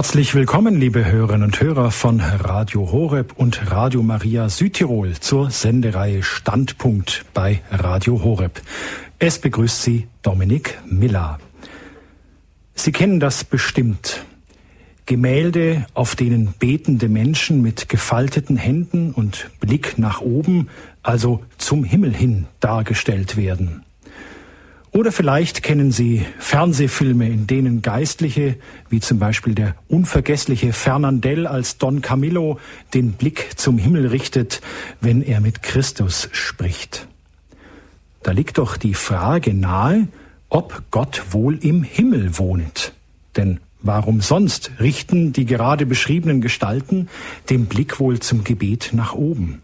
Herzlich willkommen, liebe Hörerinnen und Hörer von Radio Horeb und Radio Maria Südtirol zur Sendereihe Standpunkt bei Radio Horeb. Es begrüßt Sie Dominik Miller. Sie kennen das bestimmt. Gemälde, auf denen betende Menschen mit gefalteten Händen und Blick nach oben, also zum Himmel hin, dargestellt werden. Oder vielleicht kennen Sie Fernsehfilme, in denen Geistliche, wie zum Beispiel der unvergessliche Fernandel als Don Camillo, den Blick zum Himmel richtet, wenn er mit Christus spricht. Da liegt doch die Frage nahe, ob Gott wohl im Himmel wohnt. Denn warum sonst richten die gerade beschriebenen Gestalten den Blick wohl zum Gebet nach oben?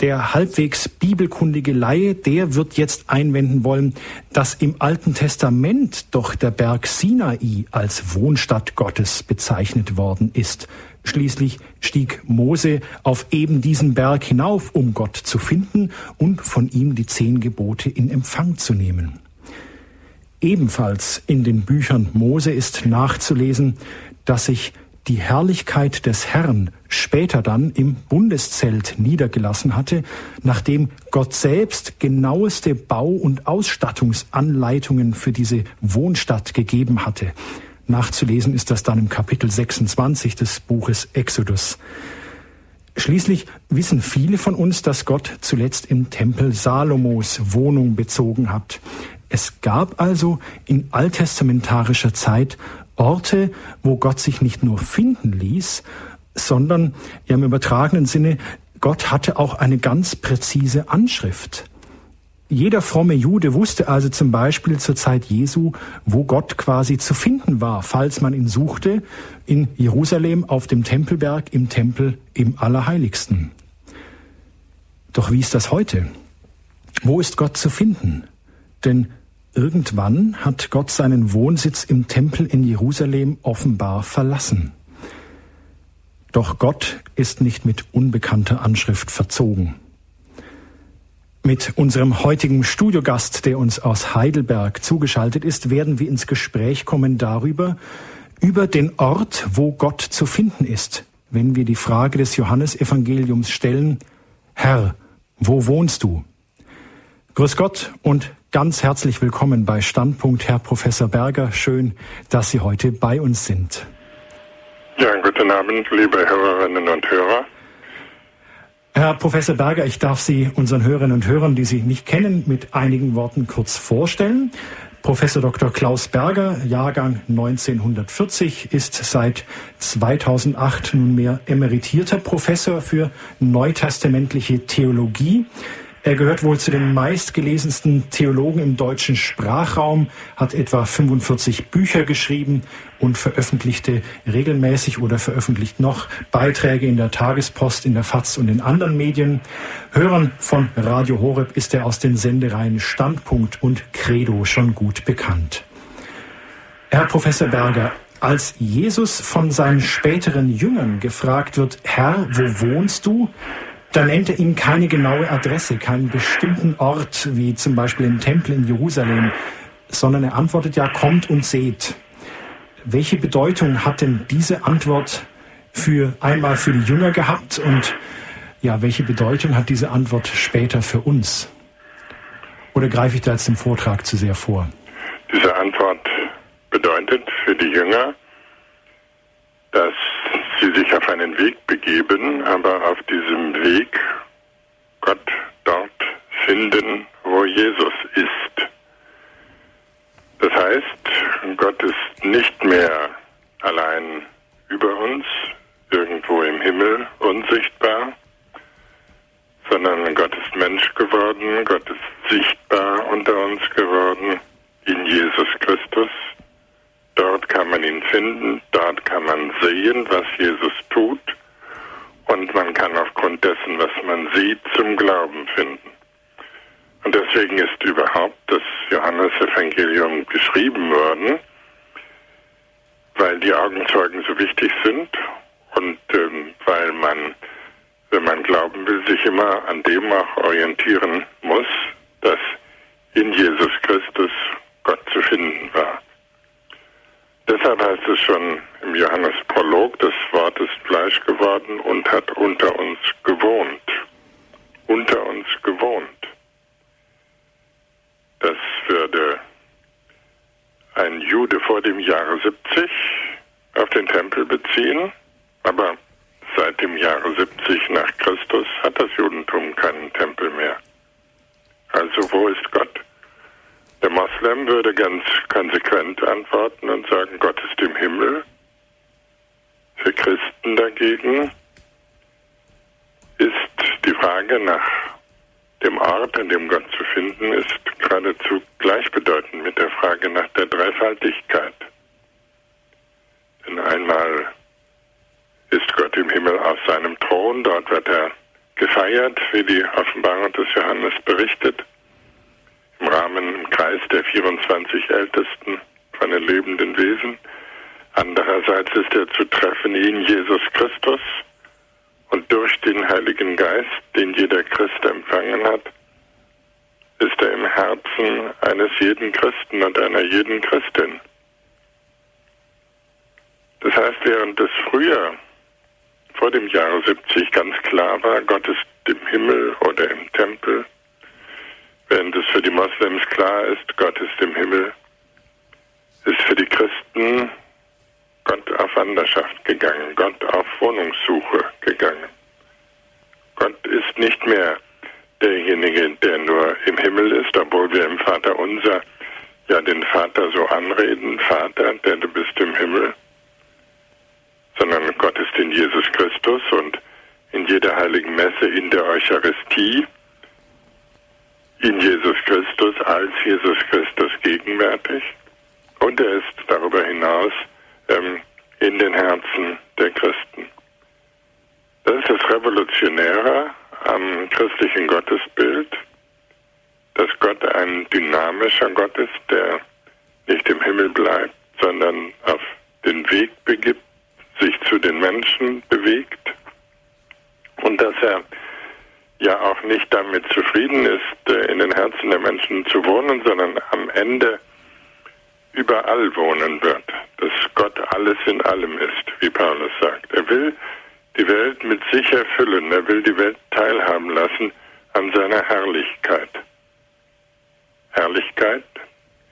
Der halbwegs bibelkundige Laie, der wird jetzt einwenden wollen, dass im Alten Testament doch der Berg Sinai als Wohnstadt Gottes bezeichnet worden ist. Schließlich stieg Mose auf eben diesen Berg hinauf, um Gott zu finden und von ihm die zehn Gebote in Empfang zu nehmen. Ebenfalls in den Büchern Mose ist nachzulesen, dass sich die Herrlichkeit des Herrn später dann im Bundeszelt niedergelassen hatte, nachdem Gott selbst genaueste Bau- und Ausstattungsanleitungen für diese Wohnstadt gegeben hatte. Nachzulesen ist das dann im Kapitel 26 des Buches Exodus. Schließlich wissen viele von uns, dass Gott zuletzt im Tempel Salomos Wohnung bezogen hat. Es gab also in alttestamentarischer Zeit Orte, wo Gott sich nicht nur finden ließ, sondern ja, im übertragenen Sinne, Gott hatte auch eine ganz präzise Anschrift. Jeder fromme Jude wusste also zum Beispiel zur Zeit Jesu, wo Gott quasi zu finden war, falls man ihn suchte, in Jerusalem auf dem Tempelberg, im Tempel im Allerheiligsten. Doch wie ist das heute? Wo ist Gott zu finden? Denn Irgendwann hat Gott seinen Wohnsitz im Tempel in Jerusalem offenbar verlassen. Doch Gott ist nicht mit unbekannter Anschrift verzogen. Mit unserem heutigen Studiogast, der uns aus Heidelberg zugeschaltet ist, werden wir ins Gespräch kommen darüber, über den Ort, wo Gott zu finden ist, wenn wir die Frage des Johannesevangeliums stellen, Herr, wo wohnst du? Grüß Gott und Ganz herzlich willkommen bei Standpunkt, Herr Professor Berger. Schön, dass Sie heute bei uns sind. Guten Abend, liebe Hörerinnen und Hörer. Herr Professor Berger, ich darf Sie unseren Hörerinnen und Hörern, die Sie nicht kennen, mit einigen Worten kurz vorstellen. Professor Dr. Klaus Berger, Jahrgang 1940, ist seit 2008 nunmehr emeritierter Professor für neutestamentliche Theologie er gehört wohl zu den meistgelesensten Theologen im deutschen Sprachraum, hat etwa 45 Bücher geschrieben und veröffentlichte regelmäßig oder veröffentlicht noch Beiträge in der Tagespost, in der FAZ und in anderen Medien. Hörern von Radio Horeb ist er aus den Sendereien Standpunkt und Credo schon gut bekannt. Herr Professor Berger, als Jesus von seinen späteren Jüngern gefragt wird, Herr, wo wohnst du? Da nennt er ihm keine genaue Adresse, keinen bestimmten Ort, wie zum Beispiel den Tempel in Jerusalem, sondern er antwortet ja, kommt und seht. Welche Bedeutung hat denn diese Antwort für einmal für die Jünger gehabt und ja, welche Bedeutung hat diese Antwort später für uns? Oder greife ich da jetzt im Vortrag zu sehr vor? Diese Antwort bedeutet für die Jünger, dass sie sich auf einen Weg begeben, aber auf diesem Weg Gott dort finden, wo Jesus ist. Das heißt, Gott ist nicht mehr allein über uns, irgendwo im Himmel unsichtbar, sondern Gott ist Mensch geworden, Gott ist sichtbar unter uns geworden in Jesus Christus, Dort kann man ihn finden, dort kann man sehen, was Jesus tut und man kann aufgrund dessen, was man sieht, zum Glauben finden. Und deswegen ist überhaupt das Johannesevangelium geschrieben worden, weil die Augenzeugen so wichtig sind und ähm, weil man, wenn man glauben will, sich immer an dem auch orientieren muss, dass in Jesus Christus Gott zu finden war. Deshalb heißt es schon im Johannesprolog, das Wort ist Fleisch geworden und hat unter uns gewohnt. Unter uns gewohnt. Das würde ein Jude vor dem Jahre 70 auf den Tempel beziehen, aber seit dem Jahre 70 nach Christus hat das Judentum keinen Tempel mehr. Also wo ist Gott? Der Moslem würde ganz konsequent antworten und sagen, Gott ist im Himmel. Für Christen dagegen ist die Frage nach dem Ort, an dem Gott zu finden ist, geradezu gleichbedeutend mit der Frage nach der Dreifaltigkeit. Denn einmal ist Gott im Himmel auf seinem Thron, dort wird er gefeiert, wie die Offenbarung des Johannes berichtet im Rahmen im Kreis der 24 Ältesten von den lebenden Wesen. Andererseits ist er zu treffen in Jesus Christus und durch den Heiligen Geist, den jeder Christ empfangen hat, ist er im Herzen eines jeden Christen und einer jeden Christin. Das heißt, während es früher, vor dem Jahre 70, ganz klar war, Gott ist im Himmel oder im Tempel, Während es für die Moslems klar ist, Gott ist im Himmel, ist für die Christen Gott auf Wanderschaft gegangen, Gott auf Wohnungssuche gegangen. Gott ist nicht mehr derjenige, der nur im Himmel ist, obwohl wir im Vater unser ja den Vater so anreden, Vater, der du bist im Himmel, sondern Gott ist in Jesus Christus und in jeder heiligen Messe in der Eucharistie in Jesus Christus als Jesus Christus gegenwärtig und er ist darüber hinaus ähm, in den Herzen der Christen. Das ist das Revolutionäre am christlichen Gottesbild, dass Gott ein dynamischer Gott ist, der nicht im Himmel bleibt, sondern auf den Weg begibt, sich zu den Menschen bewegt und dass er ja auch nicht damit zufrieden ist, äh, in den Herzen der Menschen zu wohnen, sondern am Ende überall wohnen wird, dass Gott alles in allem ist, wie Paulus sagt. Er will die Welt mit sich erfüllen, er will die Welt teilhaben lassen an seiner Herrlichkeit. Herrlichkeit,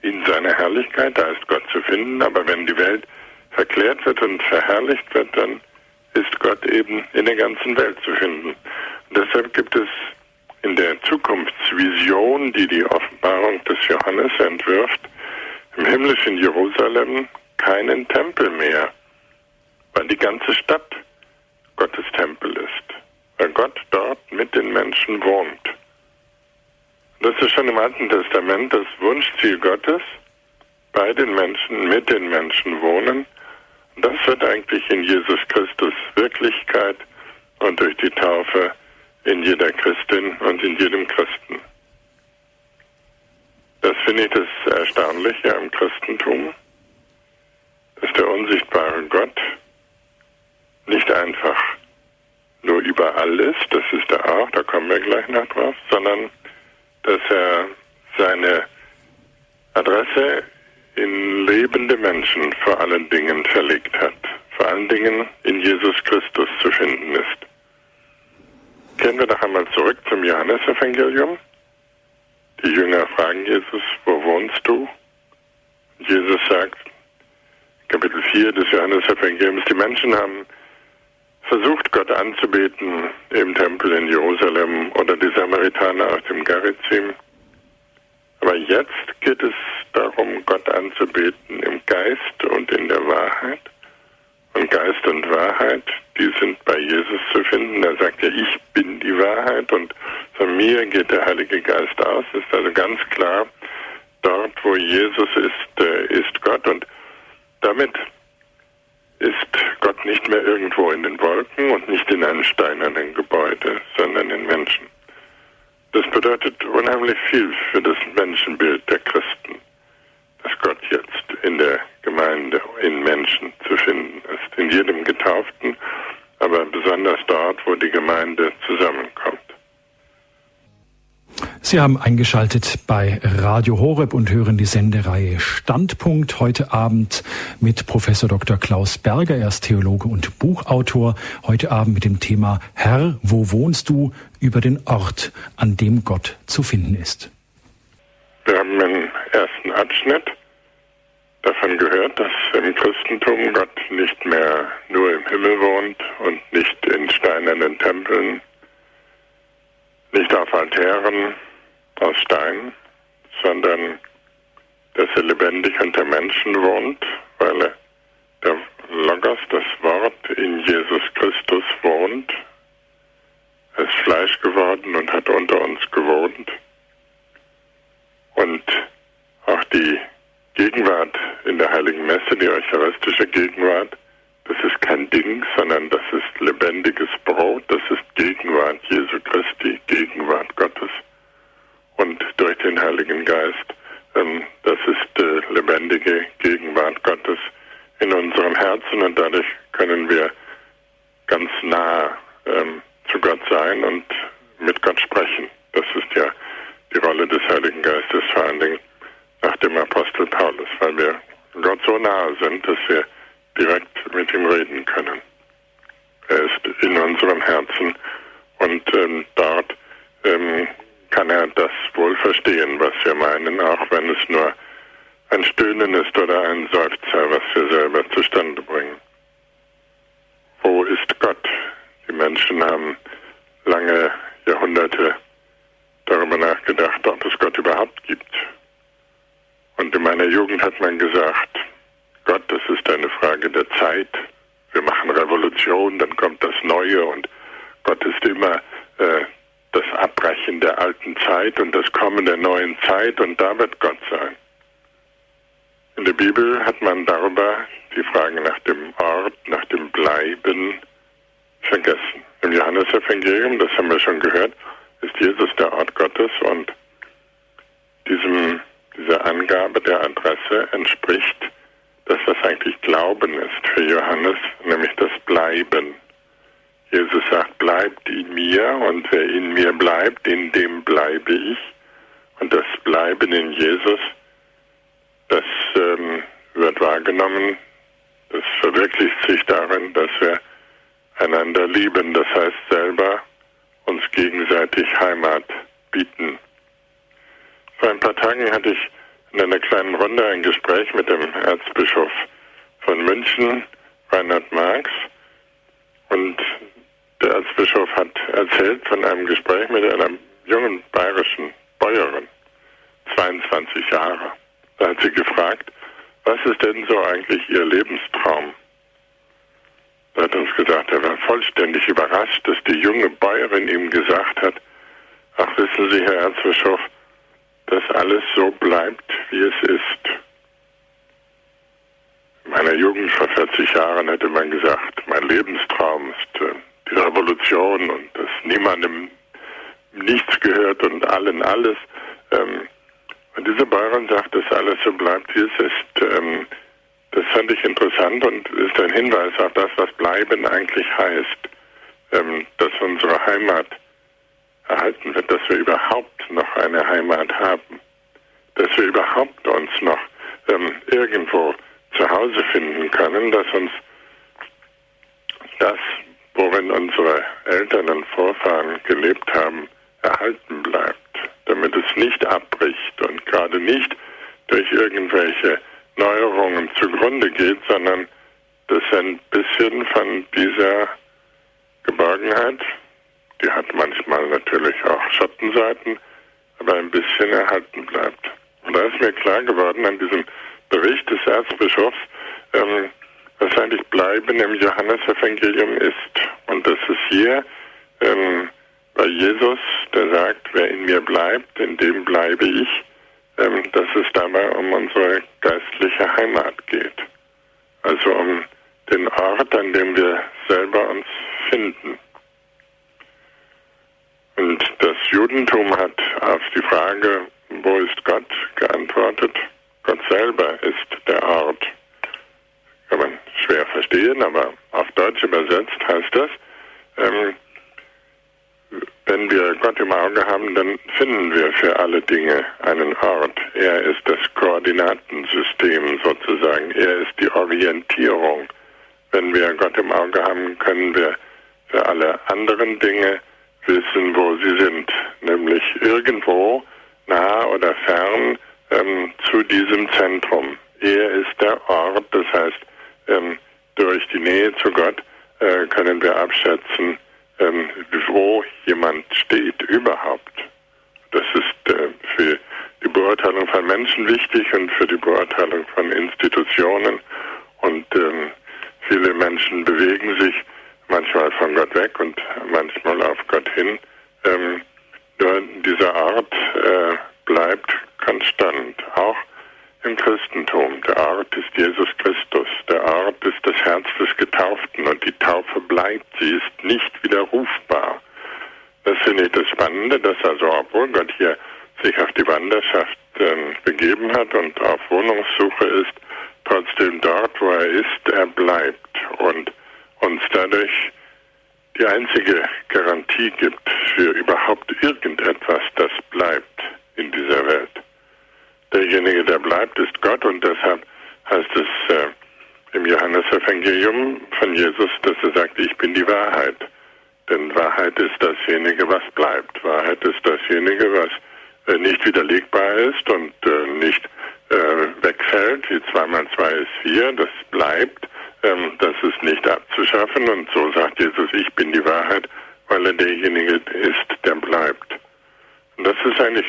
in seiner Herrlichkeit, da ist Gott zu finden, aber wenn die Welt verklärt wird und verherrlicht wird, dann ist Gott eben in der ganzen Welt zu finden. Deshalb gibt es in der Zukunftsvision, die die Offenbarung des Johannes entwirft, im himmlischen Jerusalem keinen Tempel mehr, weil die ganze Stadt Gottes Tempel ist, weil Gott dort mit den Menschen wohnt. Das ist schon im Alten Testament das Wunschziel Gottes, bei den Menschen, mit den Menschen wohnen. Das wird eigentlich in Jesus Christus Wirklichkeit und durch die Taufe in jeder Christin und in jedem Christen. Das finde ich das Erstaunliche am Christentum, dass der unsichtbare Gott nicht einfach nur überall ist, das ist er auch, da kommen wir gleich noch drauf, sondern dass er seine Adresse in lebende Menschen vor allen Dingen verlegt hat, vor allen Dingen in Jesus Christus zu finden ist. Kehren wir noch einmal zurück zum Johannesevangelium. Die Jünger fragen Jesus, wo wohnst du? Jesus sagt, Kapitel 4 des Johannesevangeliums, die Menschen haben versucht, Gott anzubeten im Tempel in Jerusalem oder die Samaritaner aus dem Garizim. Aber jetzt geht es darum, Gott anzubeten im Geist und in der Wahrheit. Und Geist und Wahrheit, die sind bei Jesus zu finden. Er sagt ja, ich bin die Wahrheit und von mir geht der Heilige Geist aus. Ist also ganz klar, dort, wo Jesus ist, äh, ist Gott. Und damit ist Gott nicht mehr irgendwo in den Wolken und nicht in einem steinernen Gebäude, sondern in Menschen. Das bedeutet unheimlich viel für das Menschenbild der Christen, Gott jetzt in der Gemeinde, in Menschen zu finden ist, in jedem Getauften, aber besonders dort, wo die Gemeinde zusammenkommt. Sie haben eingeschaltet bei Radio Horeb und hören die Sendereihe Standpunkt heute Abend mit Professor Dr. Klaus Berger. Er ist Theologe und Buchautor. Heute Abend mit dem Thema Herr, wo wohnst du? über den Ort, an dem Gott zu finden ist. Wir haben im ersten Abschnitt davon gehört, dass im Christentum Gott nicht mehr nur im Himmel wohnt und nicht in steinernen Tempeln, nicht auf Altären, aus Stein, sondern dass er lebendig unter Menschen wohnt, weil er der Logos, das Wort in Jesus Christus wohnt. Er ist Fleisch geworden und hat unter uns gewohnt. Und auch die Gegenwart in der Heiligen Messe, die eucharistische Gegenwart, das ist kein Ding, sondern das ist lebendiges Brot, das ist Gegenwart Jesu Christi, Gegenwart Gottes und durch den Heiligen Geist. Ähm, das ist lebendige Gegenwart Gottes in unserem Herzen und dadurch können wir ganz nah ähm, zu Gott sein und mit Gott sprechen. Das ist ja die Rolle des Heiligen Geistes, vor allen Dingen nach dem Apostel Paulus, weil wir Gott so nahe sind, dass wir direkt mit ihm reden können. Er ist in unserem Herzen und ähm, dort ähm, kann er das wohl verstehen, was wir meinen, auch wenn es nur ein Stöhnen ist oder ein Seufzer, was wir selber zustande bringen. Wo ist Gott? Die Menschen haben lange Jahrhunderte darüber nachgedacht, ob es Gott überhaupt gibt. Und in meiner Jugend hat man gesagt, Gott, das ist eine Frage der Zeit. Wir machen Revolution, dann kommt das Neue und Gott ist immer äh, das Abbrechen der alten Zeit und das Kommen der neuen Zeit und da wird Gott sein. In der Bibel hat man darüber die Frage nach dem Ort, nach dem Bleiben vergessen. Im Johannesevangelium, das haben wir schon gehört, ist Jesus der Ort Gottes und diesem, dieser Angabe der Adresse entspricht das, was eigentlich Glauben ist für Johannes, nämlich das Bleiben. Jesus sagt, bleibt in mir und wer in mir bleibt, in dem bleibe ich. Und das Bleiben in Jesus, das ähm, wird wahrgenommen, das verwirklicht sich darin, dass wir einander lieben, das heißt selber uns gegenseitig Heimat bieten. Vor ein paar Tagen hatte ich in einer kleinen Runde ein Gespräch mit dem Erzbischof von München, Reinhard Marx, und der Erzbischof hat erzählt von einem Gespräch mit einer jungen bayerischen Bäuerin, 22 Jahre. Da hat sie gefragt, was ist denn so eigentlich ihr Lebenstraum? Da hat er uns gesagt, er war vollständig überrascht, dass die junge Bäuerin ihm gesagt hat, ach wissen Sie, Herr Erzbischof, dass alles so bleibt, wie es ist. In meiner Jugend vor 40 Jahren hätte man gesagt, mein Lebenstraum ist äh, die Revolution und dass niemandem nichts gehört und allen alles. Ähm, und diese Bäuerin sagt, dass alles so bleibt, wie es ist. Ähm, das fand ich interessant und ist ein Hinweis auf das, was bleiben eigentlich heißt. Ähm, dass unsere Heimat erhalten wird, dass wir überhaupt noch eine Heimat haben. Dass wir überhaupt uns noch ähm, irgendwo zu Hause finden können, dass uns das worin unsere Eltern und Vorfahren gelebt haben, erhalten bleibt, damit es nicht abbricht und gerade nicht durch irgendwelche Neuerungen zugrunde geht, sondern dass ein bisschen von dieser Geborgenheit, die hat manchmal natürlich auch Schattenseiten, aber ein bisschen erhalten bleibt. Und da ist mir klar geworden an diesem Bericht des Erzbischofs, ähm, was eigentlich Bleiben im Johannesevangelium ist. Und das ist hier ähm, bei Jesus, der sagt, wer in mir bleibt, in dem bleibe ich, ähm, dass es dabei um unsere geistliche Heimat geht. Also um den Ort, an dem wir selber uns finden. Und das Judentum hat auf die Frage, wo ist Gott, geantwortet, Gott selber ist der Ort kann man schwer verstehen, aber auf Deutsch übersetzt heißt das, ähm, wenn wir Gott im Auge haben, dann finden wir für alle Dinge einen Ort. Er ist das Koordinatensystem sozusagen. Er ist die Orientierung. Wenn wir Gott im Auge haben, können wir für alle anderen Dinge wissen, wo sie sind. Nämlich irgendwo nah oder fern ähm, zu diesem Zentrum. Er ist der Ort, das heißt, ähm, durch die Nähe zu Gott äh, können wir abschätzen, ähm, wo jemand steht überhaupt. Das ist äh, für die Beurteilung von Menschen wichtig und für die Beurteilung von Institutionen. Und ähm, viele Menschen bewegen sich manchmal von Gott weg und manchmal auf Gott hin. Ähm, nur dieser Art äh, bleibt konstant, auch im Christentum. Der Art ist Jesus Christus. Der Art ist das Herz des Getauften und die Taufe bleibt. Sie ist nicht widerrufbar. Das finde ich das Spannende, dass also, obwohl Gott hier sich auf die Wanderschaft äh, begeben hat und auf Wohnungssuche ist, trotzdem dort, wo er ist, er bleibt und uns dadurch die einzige Garantie gibt für überhaupt irgendetwas, das bleibt in dieser Welt derjenige, der bleibt, ist Gott und deshalb heißt es äh, im Johannesevangelium von Jesus, dass er sagt, ich bin die Wahrheit. Denn Wahrheit ist dasjenige, was bleibt. Wahrheit ist dasjenige, was äh, nicht widerlegbar ist und äh, nicht äh, wegfällt. Wie zweimal zwei ist vier, das bleibt. Ähm, das ist nicht abzuschaffen. Und so sagt Jesus, ich bin die Wahrheit, weil er derjenige ist, der bleibt. Und das ist eigentlich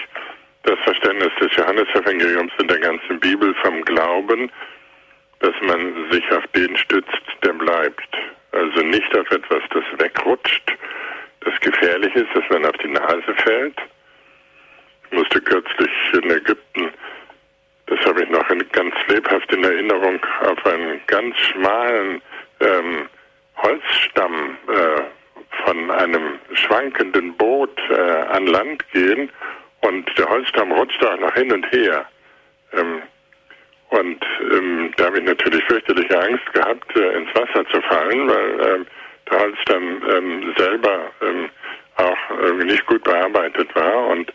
das Verständnis des Johannesevangeliums in der ganzen Bibel vom Glauben, dass man sich auf den stützt, der bleibt. Also nicht auf etwas, das wegrutscht, das gefährlich ist, dass man auf die Nase fällt. Ich musste kürzlich in Ägypten, das habe ich noch ganz lebhaft in Erinnerung, auf einen ganz schmalen ähm, Holzstamm äh, von einem schwankenden Boot äh, an Land gehen und der Holzstamm rutschte auch noch hin und her. Ähm, und ähm, da habe ich natürlich fürchterliche Angst gehabt, äh, ins Wasser zu fallen, weil ähm, der Holzstamm ähm, selber ähm, auch äh, nicht gut bearbeitet war. Und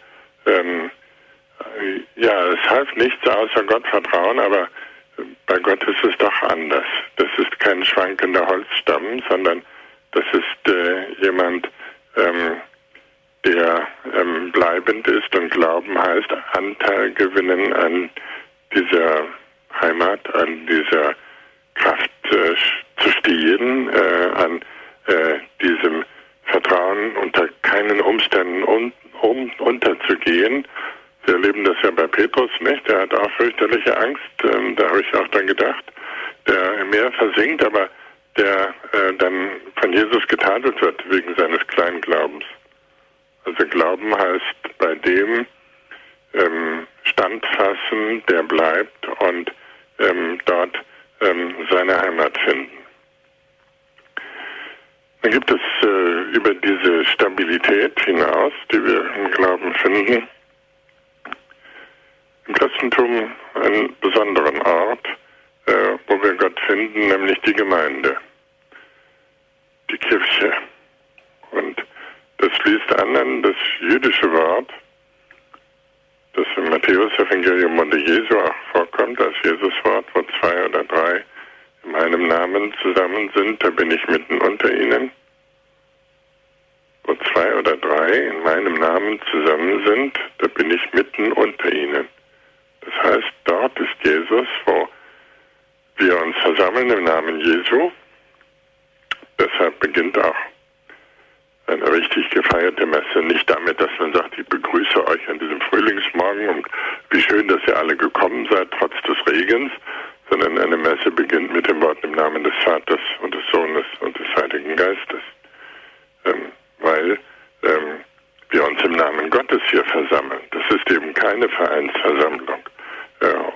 ja, es half nichts außer Gottvertrauen, aber bei Gott ist es doch anders. Das ist kein schwankender Holzstamm, sondern das ist äh, jemand, ähm, der ähm, bleibend ist und Glauben heißt Anteil gewinnen an dieser Heimat, an dieser Kraft äh, zu stehen, äh, an äh, diesem Vertrauen unter keinen Umständen un, um, unterzugehen. Wir erleben das ja bei Petrus nicht. Der hat auch fürchterliche Angst. Ähm, da habe ich auch dann gedacht, der im Meer versinkt, aber der äh, dann von Jesus getadelt wird wegen seines kleinen Glaubens. Also Glauben heißt bei dem ähm, standfassen, der bleibt und ähm, dort ähm, seine Heimat finden. Dann gibt es äh, über diese Stabilität hinaus, die wir im Glauben finden, im Christentum einen besonderen Ort, äh, wo wir Gott finden, nämlich die Gemeinde, die Kirche. Und das schließt an an das jüdische Wort, das im Matthäus-Evangelium unter Jesu auch vorkommt, als Jesus-Wort, wo zwei oder drei in meinem Namen zusammen sind, da bin ich mitten unter ihnen. Wo zwei oder drei in meinem Namen zusammen sind, da bin ich mitten unter ihnen. Heißt, dort ist Jesus, wo wir uns versammeln im Namen Jesu. Deshalb beginnt auch eine richtig gefeierte Messe. Nicht damit, dass man sagt, ich begrüße euch an diesem Frühlingsmorgen und wie schön, dass ihr alle gekommen seid, trotz des Regens, sondern eine Messe beginnt mit dem Wort im Namen des Vaters und des Sohnes und des Heiligen Geistes. Ähm, weil ähm, wir uns im Namen Gottes hier versammeln. Das ist eben keine Vereinsversammlung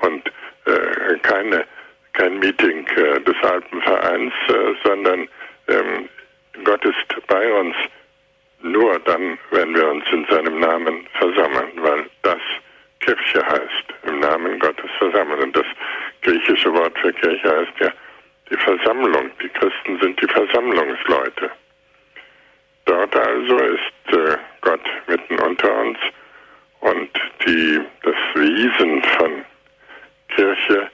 und äh, keine, kein Meeting äh, des Alpenvereins, äh, sondern ähm, Gott ist bei uns nur dann, wenn wir uns in seinem Namen versammeln, weil das Kirche heißt, im Namen Gottes versammeln. Und das griechische Wort für Kirche heißt ja die Versammlung. Die Christen sind die Versammlungsleute. Dort also ist äh, Gott mitten unter uns und die, das Wesen von Kirche,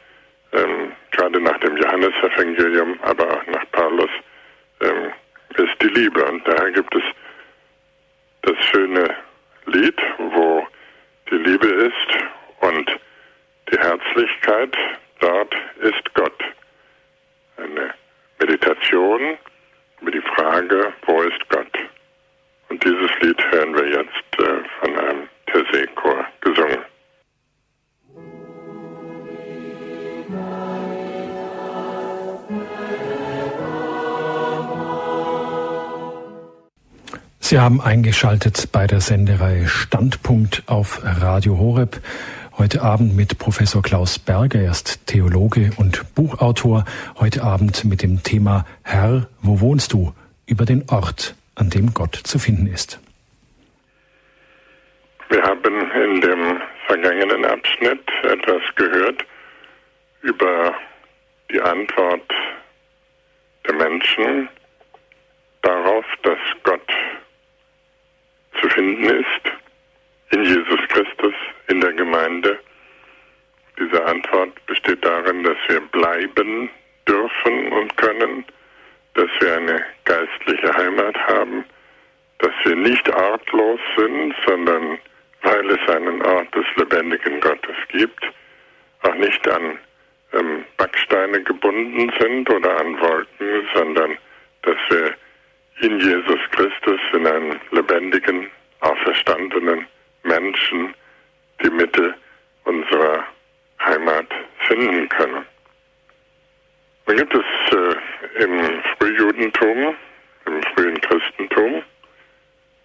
ähm, gerade nach dem Johannesevangelium, aber auch nach Paulus, ähm, ist die Liebe. Und daher gibt es das schöne Lied, wo die Liebe ist und die Herzlichkeit, dort ist Gott. Eine Meditation über die Frage, wo ist Gott? Und dieses Lied hören wir jetzt äh, von einem Tersee-Chor gesungen. Sie haben eingeschaltet bei der Sendereihe Standpunkt auf Radio Horeb. Heute Abend mit Professor Klaus Berger, er ist Theologe und Buchautor. Heute Abend mit dem Thema Herr, wo wohnst du? Über den Ort, an dem Gott zu finden ist. Wir haben in dem vergangenen Abschnitt etwas gehört über die Antwort der Menschen darauf, dass Gott zu finden ist in Jesus Christus, in der Gemeinde. Diese Antwort besteht darin, dass wir bleiben dürfen und können, dass wir eine geistliche Heimat haben, dass wir nicht artlos sind, sondern weil es einen Ort des lebendigen Gottes gibt, auch nicht an ähm, Backsteine gebunden sind oder an Wolken, sondern dass wir in Jesus Christus, in einen lebendigen, auferstandenen Menschen die Mitte unserer Heimat finden können. Dann gibt es äh, im Frühjudentum, im frühen Christentum,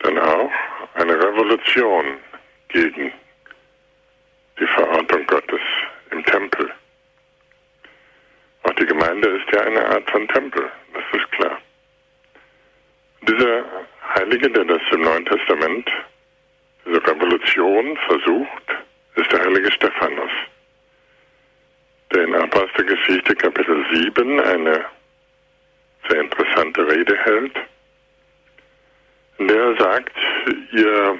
dann auch eine Revolution gegen die Verortung Gottes im Tempel. Auch die Gemeinde ist ja eine Art von Tempel, das ist klar. Dieser Heilige, der das im Neuen Testament, diese Revolution versucht, ist der heilige Stephanus, der in Apostelgeschichte Kapitel 7 eine sehr interessante Rede hält, in der er sagt, ihr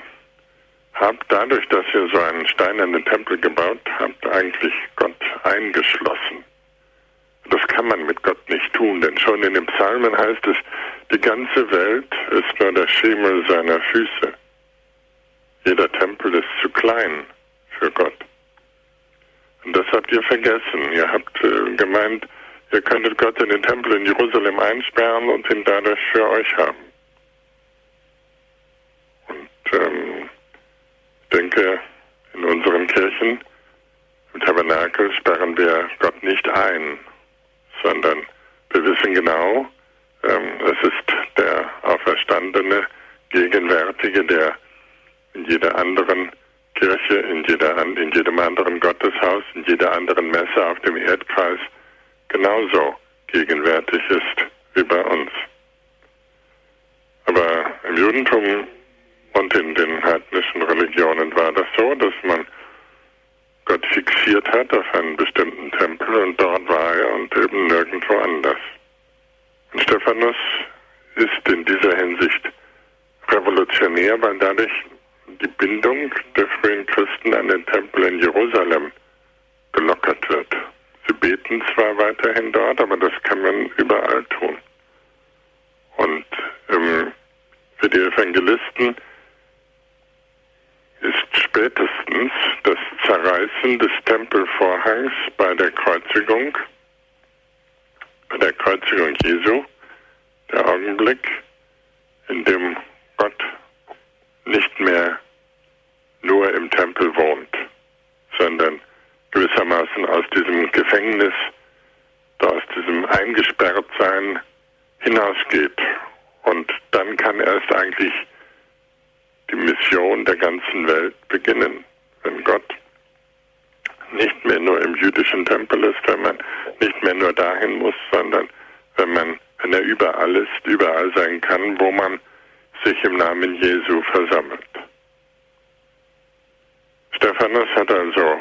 habt dadurch, dass ihr so einen steinernen Tempel gebaut habt, eigentlich Gott eingeschlossen. Das kann man mit Gott nicht tun, denn schon in den Psalmen heißt es, die ganze Welt ist nur der Schemel seiner Füße. Jeder Tempel ist zu klein für Gott. Und das habt ihr vergessen. Ihr habt äh, gemeint, ihr könntet Gott in den Tempel in Jerusalem einsperren und ihn dadurch für euch haben. Und ähm, ich denke, in unseren Kirchen, im Tabernakel, sperren wir Gott nicht ein, sondern wir wissen genau, ähm, es ist der Auferstandene, Gegenwärtige, der in jeder anderen Kirche, in, jeder, in jedem anderen Gotteshaus, in jeder anderen Messe auf dem Erdkreis genauso gegenwärtig ist wie bei uns. Aber im Judentum und in den heidnischen Religionen war das so, dass man Gott fixiert hat auf einen bestimmten Tempel und dort war er und eben nirgendwo anders. Und Stephanus ist in dieser Hinsicht revolutionär, weil dadurch die Bindung der frühen Christen an den Tempel in Jerusalem gelockert wird. Sie beten zwar weiterhin dort, aber das kann man überall tun. Und ähm, für die Evangelisten ist spätestens das Zerreißen des Tempelvorhangs bei der Kreuzigung, bei der Kreuzigung Jesu, der Augenblick, in dem Gott nicht mehr nur im Tempel wohnt, sondern gewissermaßen aus diesem Gefängnis, aus diesem Eingesperrtsein hinausgeht. Und dann kann erst eigentlich die Mission der ganzen Welt beginnen, wenn Gott nicht mehr nur im jüdischen Tempel ist, wenn man nicht mehr nur dahin muss, sondern wenn man, wenn er überall ist, überall sein kann, wo man sich im Namen Jesu versammelt. Stephanus hat also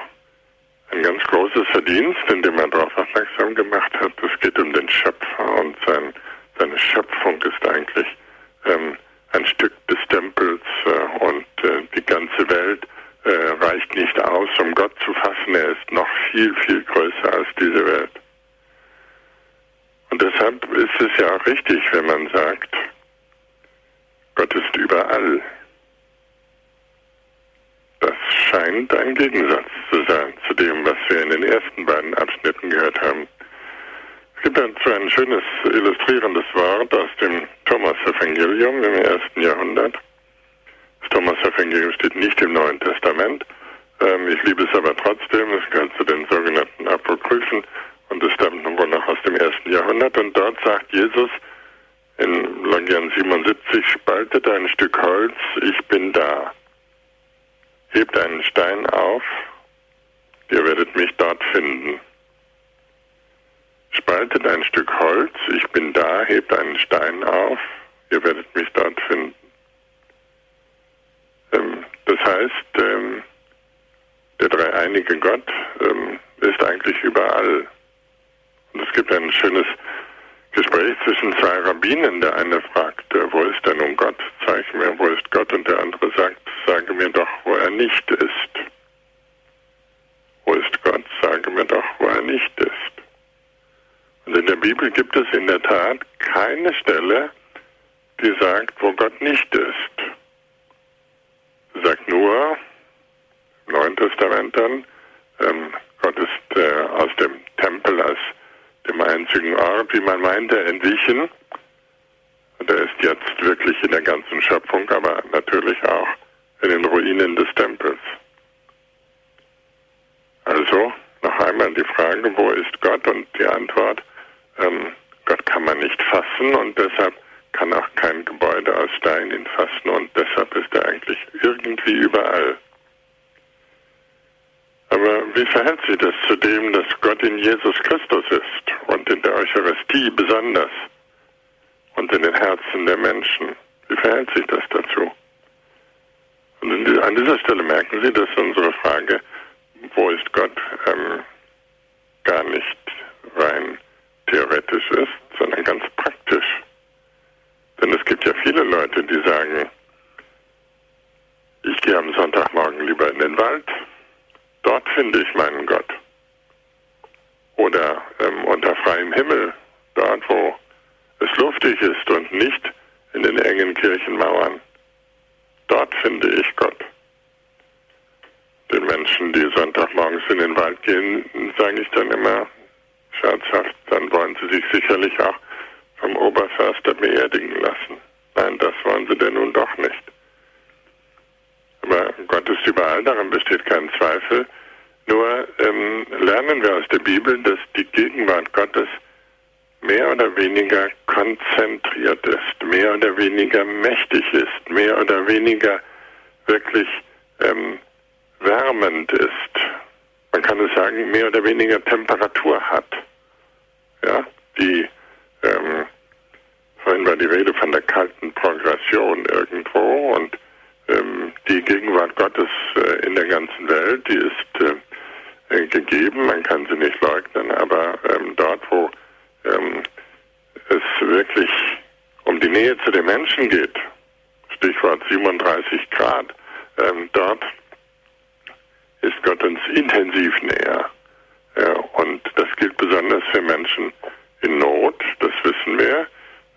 ein ganz großes Verdienst, indem er darauf aufmerksam gemacht hat, es geht um den Schöpfer und sein, seine Schöpfung ist eigentlich ähm, ein Stück des Tempels äh, und äh, die ganze Welt äh, reicht nicht aus, um Gott zu fassen. Er ist noch viel, viel größer als diese Welt. Und deshalb ist es ja auch richtig, wenn man sagt, Gott ist überall. Das scheint ein Gegensatz zu sein zu dem, was wir in den ersten beiden Abschnitten gehört haben. Es gibt dazu ein schönes illustrierendes Wort aus dem Thomas-Evangelium im ersten Jahrhundert. Das Thomas-Evangelium steht nicht im Neuen Testament. Ähm, ich liebe es aber trotzdem. Es gehört zu den sogenannten Apokryphen und es stammt nun wohl noch aus dem ersten Jahrhundert. Und dort sagt Jesus in Longian 77, spaltet ein Stück Holz, ich bin da. Hebt einen Stein auf, ihr werdet mich dort finden. Spaltet ein Stück Holz, ich bin da, hebt einen Stein auf, ihr werdet mich dort finden. Ähm, das heißt, ähm, der dreieinige Gott ähm, ist eigentlich überall. Und es gibt ein schönes Gespräch zwischen zwei Rabbinen. Der eine fragt, äh, wo ist denn nun Gott? Zeig mir, wo ist Gott? Und der andere sagt, sage mir doch, wo er nicht ist. Wo ist Gott? Sage mir doch, wo er nicht ist. Und in der Bibel gibt es in der Tat keine Stelle, die sagt, wo Gott nicht ist. Sagt nur, im Neuen Testament dann, ähm, Gott ist äh, aus dem Tempel als dem einzigen Ort, wie man meinte, entwichen. Und er ist jetzt wirklich in der ganzen Schöpfung, aber natürlich auch in den Ruinen des Tempels. Also noch einmal die Frage, wo ist Gott? Und die Antwort, ähm, Gott kann man nicht fassen und deshalb kann auch kein Gebäude aus Stein ihn fassen und deshalb ist er eigentlich irgendwie überall. Aber wie verhält sich das zu dem, dass Gott in Jesus Christus ist und in der Eucharistie besonders und in den Herzen der Menschen? Wie verhält sich das dazu? Und an dieser Stelle merken Sie, dass unsere Frage, wo ist Gott, ähm, gar nicht rein theoretisch ist, sondern ganz praktisch. Denn es gibt ja viele Leute, die sagen, ich gehe am Sonntagmorgen lieber in den Wald, Dort finde ich meinen Gott. Oder ähm, unter freiem Himmel, dort wo es luftig ist und nicht in den engen Kirchenmauern. Dort finde ich Gott. Den Menschen, die Sonntagmorgens in den Wald gehen, sage ich dann immer scherzhaft, dann wollen sie sich sicherlich auch vom Oberförster beerdigen lassen. Nein, das wollen sie denn nun doch nicht. Aber Gott ist überall, daran besteht kein Zweifel. Nur ähm, lernen wir aus der Bibel, dass die Gegenwart Gottes mehr oder weniger konzentriert ist, mehr oder weniger mächtig ist, mehr oder weniger wirklich ähm, wärmend ist. Man kann es sagen, mehr oder weniger Temperatur hat. Ja, die ähm, vorhin war die Rede von der kalten Progression irgendwo und ähm, die Gegenwart Gottes äh, in der ganzen Welt, die ist äh, gegeben, man kann sie nicht leugnen, aber ähm, dort, wo ähm, es wirklich um die Nähe zu den Menschen geht, Stichwort 37 Grad, ähm, dort ist Gott uns intensiv näher. Und das gilt besonders für Menschen in Not, das wissen wir.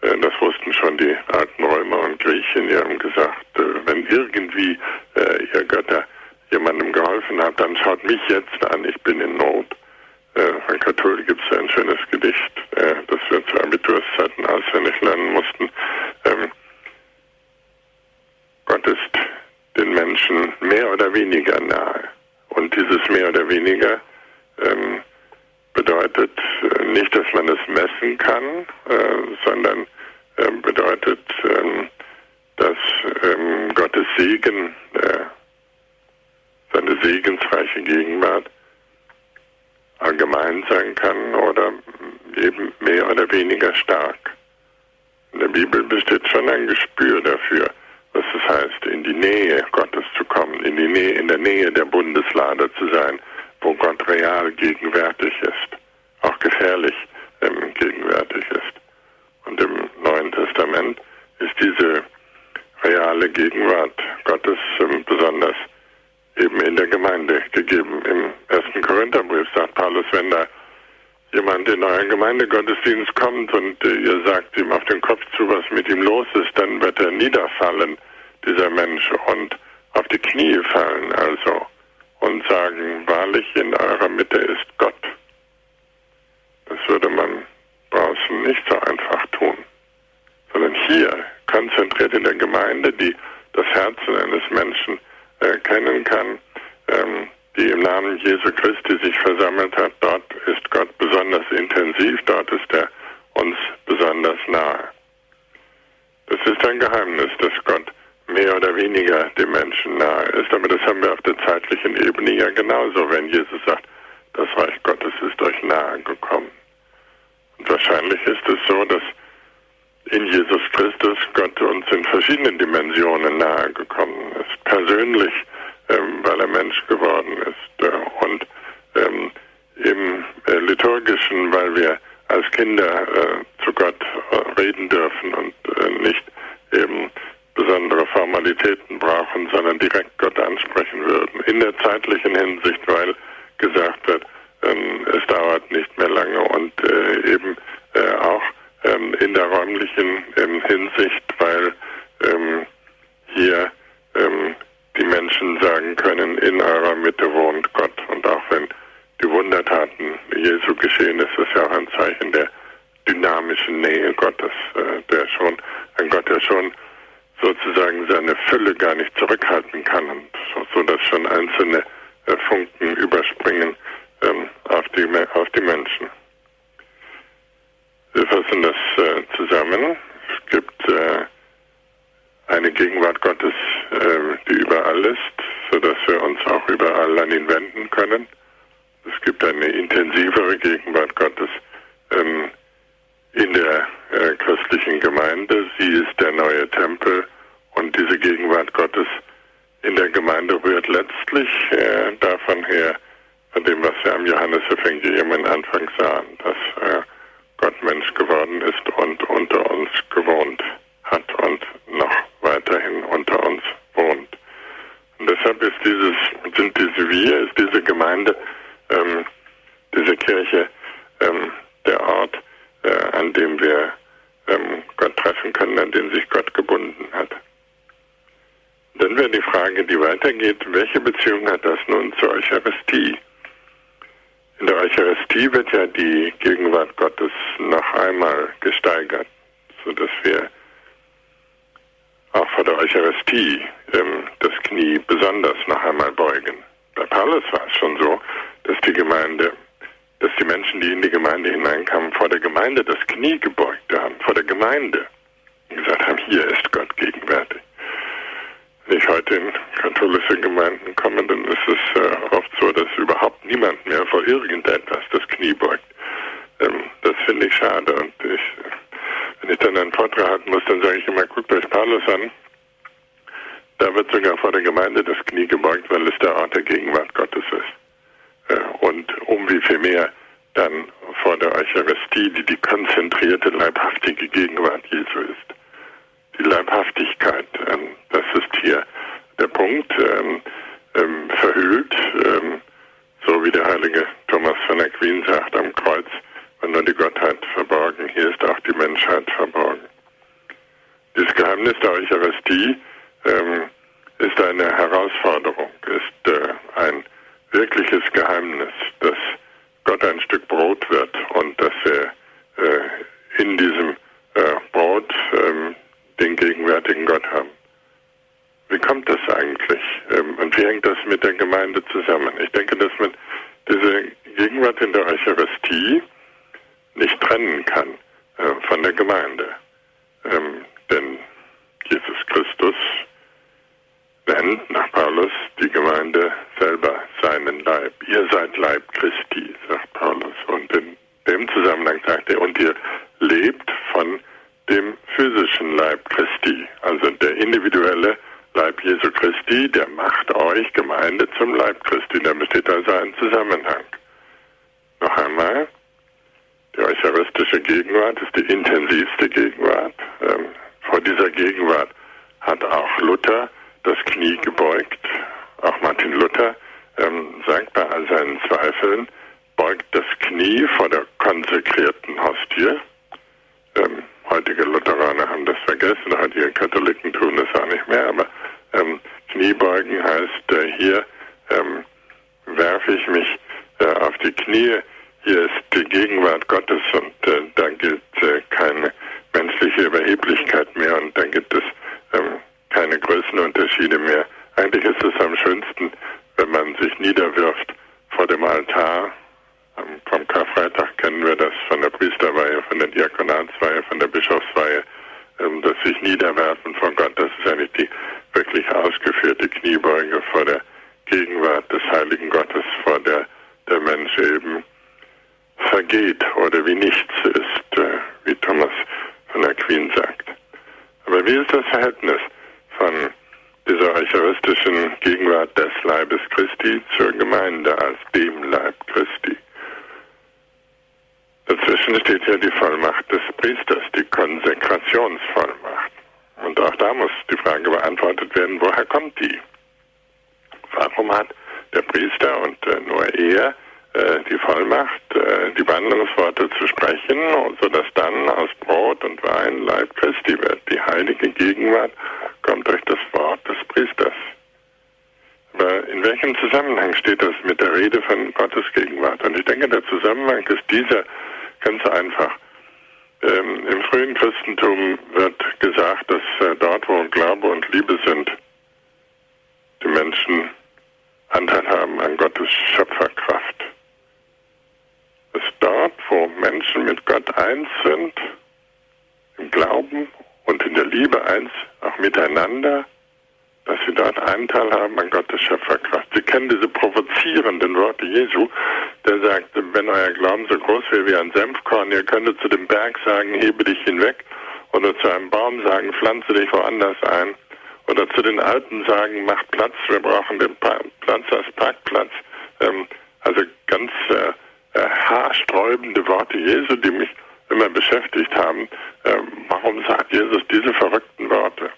Äh, das wussten schon die alten Römer und Griechen. Die haben gesagt, äh, wenn irgendwie äh, ihr Götter jemandem geholfen habt, dann schaut mich jetzt an, ich bin in Not. Von Katholik gibt es ein schönes Gedicht, das wir zu Abiturszeiten auswendig lernen mussten. Ähm, Gott ist den Menschen mehr oder weniger nahe. Und dieses mehr oder weniger ähm, nicht, dass man es messen kann, äh, sondern äh, bedeutet, ähm, dass ähm, Gottes Segen, äh, seine segensreiche Gegenwart allgemein sein kann oder eben mehr oder weniger stark. In der Bibel besteht schon ein Gespür dafür, was es heißt, in die Nähe Gottes zu kommen, in, die Nähe, in der Nähe der Bundeslade zu sein, wo Gott real gegenwärtig ist, auch gefährlich ähm, gegenwärtig ist. Und im Neuen Testament ist diese reale Gegenwart Gottes ähm, besonders eben in der Gemeinde gegeben. Im ersten Korintherbrief sagt Paulus, wenn da jemand in euren Gemeindegottesdienst kommt und äh, ihr sagt ihm auf den Kopf zu, was mit ihm los ist, dann wird er niederfallen, dieser Mensch, und auf die Knie fallen also und sagen, wahrlich in eurer Mitte ist Gott. Das würde man draußen nicht so einfach tun, sondern hier konzentriert in der Gemeinde, die das Herzen eines Menschen erkennen kann, ähm, die im Namen Jesu Christi sich versammelt hat, dort ist Gott besonders intensiv, dort ist er uns besonders nahe. Das ist ein Geheimnis, dass Gott mehr oder weniger dem Menschen nahe ist, aber das haben wir auf der zeitlichen Ebene ja genauso, wenn Jesus sagt, das Reich Gottes ist euch nahe gekommen. Und wahrscheinlich ist es so, dass in Jesus Christus Gott uns in verschiedenen Dimensionen nahe gekommen ist. Persönlich, ähm, weil er Mensch geworden ist äh, und ähm, im äh, liturgischen, weil wir als Kinder äh, zu Gott äh, reden dürfen und äh, nicht eben besondere Formalitäten brauchen, sondern direkt Gott ansprechen würden. In der zeitlichen Hinsicht, weil gesagt wird, ähm, es dauert nicht mehr lange und äh, eben äh, auch ähm, in der räumlichen ähm, Hinsicht, weil ähm, hier ähm, die Menschen sagen können, in eurer Mitte wohnt Gott. Und auch wenn die Wundertaten Jesu geschehen, ist es ja auch ein Zeichen der dynamischen Nähe Gottes, äh, der schon, ein Gott, der schon sozusagen seine Fülle gar nicht zurückhalten kann und so, so dass schon einzelne Funken überspringen ähm, auf, die, auf die Menschen. Wir fassen das äh, zusammen. Es gibt äh, eine Gegenwart Gottes, äh, die überall ist, sodass wir uns auch überall an ihn wenden können. Es gibt eine intensivere Gegenwart Gottes ähm, in der äh, christlichen Gemeinde. Sie ist der neue Tempel und diese Gegenwart Gottes in der Gemeinde rührt letztlich äh, davon her, von dem, was wir am Johannesevangelium in Anfang sahen, dass äh, Gott Mensch geworden ist und unter uns gewohnt hat und noch weiterhin unter uns wohnt. Und deshalb ist dieses, sind diese wir, ist diese Gemeinde, ähm, diese Kirche ähm, der Ort, äh, an dem wir ähm, Gott treffen können, an den sich Gott gebunden hat. Dann wäre die Frage, die weitergeht, welche Beziehung hat das nun zur Eucharistie? In der Eucharistie wird ja die Gegenwart Gottes noch einmal gesteigert, sodass wir auch vor der Eucharistie ähm, das Knie besonders noch einmal beugen. Bei Paulus war es schon so, dass die Gemeinde, dass die Menschen, die in die Gemeinde hineinkamen, vor der Gemeinde das Knie gebeugt haben, vor der Gemeinde und gesagt haben, hier ist Gott gegenwärtig. Wenn ich heute in katholische Gemeinden komme, dann ist es äh, oft so, dass überhaupt niemand mehr vor irgendetwas das Knie beugt. Ähm, das finde ich schade und ich wenn ich dann einen Vortrag halten muss, dann sage ich immer, guckt euch Paulus an. Da wird sogar vor der Gemeinde das Knie gebeugt, weil es der Ort der Gegenwart Gottes ist. Äh, und um wie viel mehr dann vor der Eucharistie, die die konzentrierte, leibhaftige Gegenwart Jesu ist. Die Leibhaftigkeit, ähm, das ist hier der Punkt, ähm, ähm, verhüllt, so wie der heilige Thomas von Aquin sagt, am Kreuz und nur die Gottheit verborgen. Hier ist auch die Menschheit verborgen. Dieses Geheimnis der Eucharistie ähm, ist eine Herausforderung, ist äh, ein wirkliches Geheimnis, dass Gott ein Stück Brot wird und dass er äh, in diesem äh, Brot ähm, den gegenwärtigen Gott haben. Wie kommt das eigentlich? Ähm, und wie hängt das mit der Gemeinde zusammen? Ich denke, dass man diese Gegenwart in der Eucharistie nicht trennen kann äh, von der Gemeinde. Ähm, denn Jesus Christus nennt nach Paulus die Gemeinde selber seinen Leib. Ihr seid Leib oder zu den Alten sagen, macht Platz, wir brauchen den Platz als Parkplatz. Ähm, also ganz äh, äh, haarsträubende Worte Jesu, die mich immer beschäftigt haben. Ähm, warum sagt Jesus diese verrückten Worte?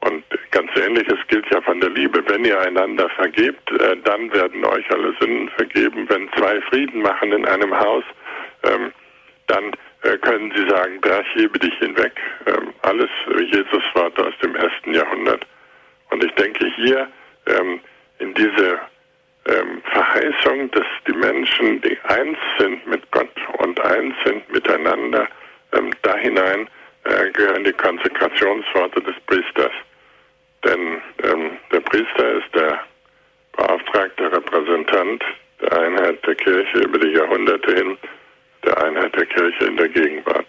Und ganz ähnliches gilt ja von der Liebe. Wenn ihr einander vergebt, äh, dann werden euch alle Sünden vergeben. Wenn zwei Frieden machen in einem Haus, ähm, dann können Sie sagen, Berg, hebe dich hinweg. Ähm, alles Jesus Worte aus dem ersten Jahrhundert. Und ich denke hier ähm, in diese ähm, Verheißung, dass die Menschen, die eins sind mit Gott und eins sind miteinander, da hinein äh, gehören die Konsekrationsworte des Priesters. Denn der Priester ist der beauftragte Repräsentant der Einheit der Kirche über die Jahrhunderte hin der Einheit der Kirche in der Gegenwart.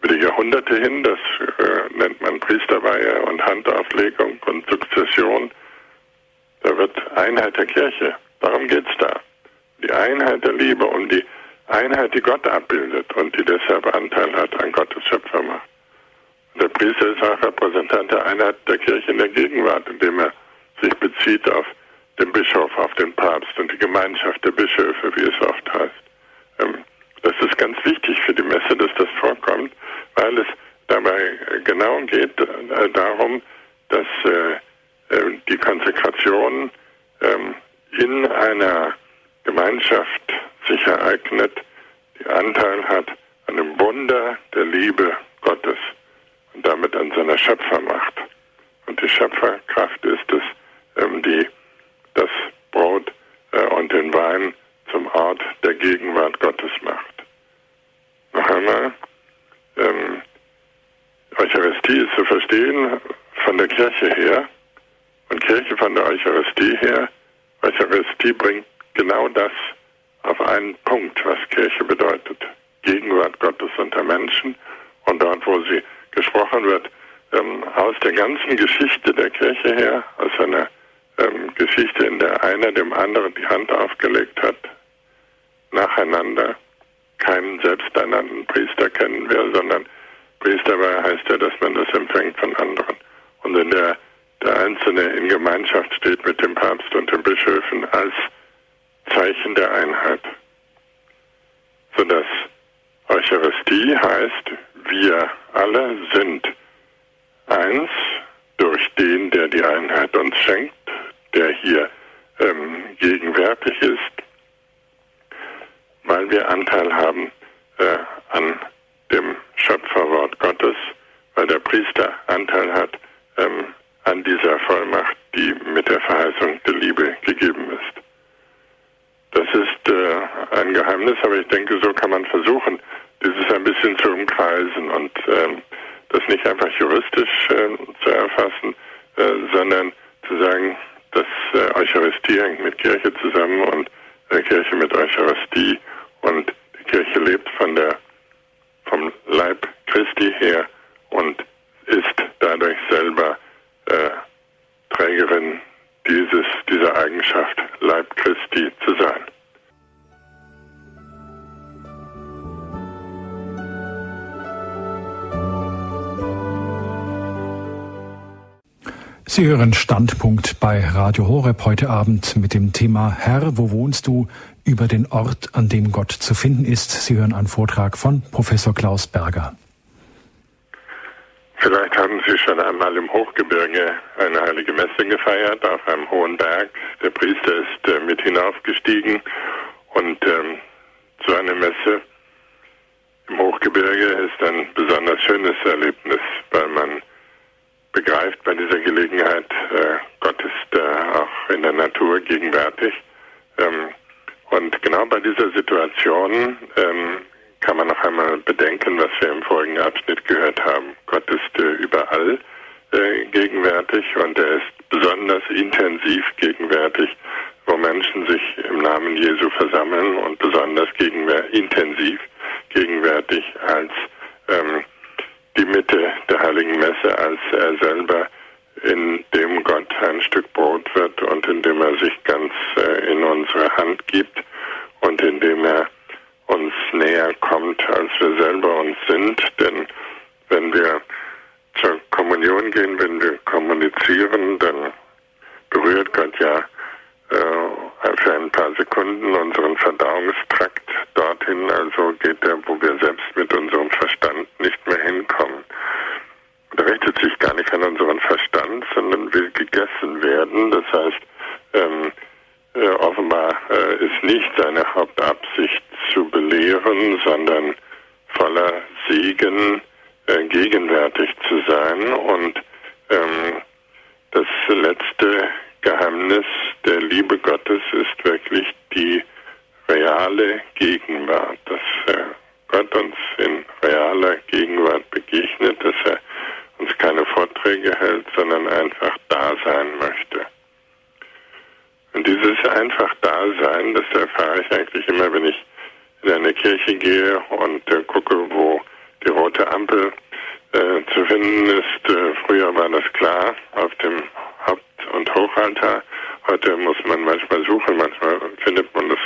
Über die Jahrhunderte hin, das äh, nennt man Priesterweihe und Handauflegung und Sukzession, da wird Einheit der Kirche. Darum geht es da. Die Einheit der Liebe, um die Einheit, die Gott abbildet und die deshalb Anteil hat an Gottes Schöpfermacht. Der Priester ist auch Repräsentant der Einheit der Kirche in der Gegenwart, indem er sich bezieht auf den Bischof, auf den Papst und die Gemeinschaft der Bischöfe, wie es oft heißt. Das ist ganz wichtig für die Messe, dass das vorkommt, weil es dabei genau geht äh, darum, dass äh, äh, die Konsekration ähm, in einer Gemeinschaft sich ereignet, die Anteil hat an dem Wunder der Liebe Gottes und damit an seiner Schöpfermacht. Und die Schöpferkraft ist es, ähm, die das Brot und den Wein zum Ort der Gegenwart Gottes macht noch einmal, ähm, Eucharistie ist zu verstehen von der Kirche her und Kirche von der Eucharistie her. Eucharistie bringt genau das auf einen Punkt, was Kirche bedeutet. Gegenwart Gottes unter Menschen und dort, wo sie gesprochen wird, ähm, aus der ganzen Geschichte der Kirche her, aus einer ähm, Geschichte, in der einer dem anderen die Hand aufgelegt hat, nacheinander keinen selbsternannten Priester kennen will, sondern Priesterweihe heißt ja, dass man das empfängt von anderen. Und in der der Einzelne in Gemeinschaft steht mit dem Papst und den Bischöfen als Zeichen der Einheit. Sodass Eucharistie heißt, wir alle sind eins durch den, der die Einheit uns schenkt, der hier ähm, gegenwärtig ist weil wir Anteil haben äh, an dem Schöpferwort Gottes, weil der Priester Anteil hat ähm, an dieser Vollmacht, die mit der Verheißung der Liebe gegeben ist. Das ist äh, ein Geheimnis, aber ich denke, so kann man versuchen, dieses ein bisschen zu umkreisen und ähm, das nicht einfach juristisch äh, zu erfassen, äh, sondern zu sagen, dass äh, Eucharistie hängt mit Kirche zusammen und äh, Kirche mit Eucharistie und die Kirche lebt von der vom Leib Christi her und ist dadurch selber äh, Trägerin dieses, dieser Eigenschaft, Leib Christi zu sein. Sie hören Standpunkt bei Radio Horeb heute Abend mit dem Thema Herr, wo wohnst du? Über den Ort, an dem Gott zu finden ist. Sie hören einen Vortrag von Professor Klaus Berger. Vielleicht haben Sie schon einmal im Hochgebirge eine heilige Messe gefeiert, auf einem hohen Berg. Der Priester ist äh, mit hinaufgestiegen und ähm, so eine Messe im Hochgebirge ist ein besonders schönes Erlebnis, weil man begreift bei dieser Gelegenheit, äh, Gott ist äh, auch in der Natur gegenwärtig. Ähm, und genau bei dieser Situation ähm, kann man noch einmal bedenken, was wir im vorigen Abschnitt gehört haben. Gott ist äh, überall äh, gegenwärtig und er ist besonders intensiv gegenwärtig, wo Menschen sich im Namen Jesu versammeln und besonders gegenwär intensiv gegenwärtig als ähm, die Mitte der heiligen Messe, als er selber in dem Gott ein Stück Brot wird und in dem er sich ganz äh, in unsere Hand gibt und in dem er uns näher kommt, als wir selber uns sind. Denn wenn wir zur Kommunion gehen, wenn wir kommunizieren, dann berührt Gott ja äh, für ein paar Sekunden unseren Verdauungstrakt dorthin, also geht er, wo wir selbst mit unserem Verstand nicht mehr hinkommen. Richtet sich gar nicht an unseren Verstand, sondern will gegessen werden. Das heißt, ähm, äh, offenbar äh, ist nicht seine Hauptabsicht zu belehren, sondern voller Segen äh, gegenwärtig zu sein. Und ähm, das letzte Geheimnis der Liebe Gottes ist wirklich die reale Gegenwart, dass äh, Gott uns in realer Gegenwart begegnet, dass er uns keine Vorträge hält, sondern einfach da sein möchte. Und dieses einfach Dasein, das erfahre ich eigentlich immer, wenn ich in eine Kirche gehe und äh, gucke, wo die rote Ampel äh, zu finden ist. Äh, früher war das klar auf dem Haupt- und Hochaltar. Heute muss man manchmal suchen, manchmal findet man das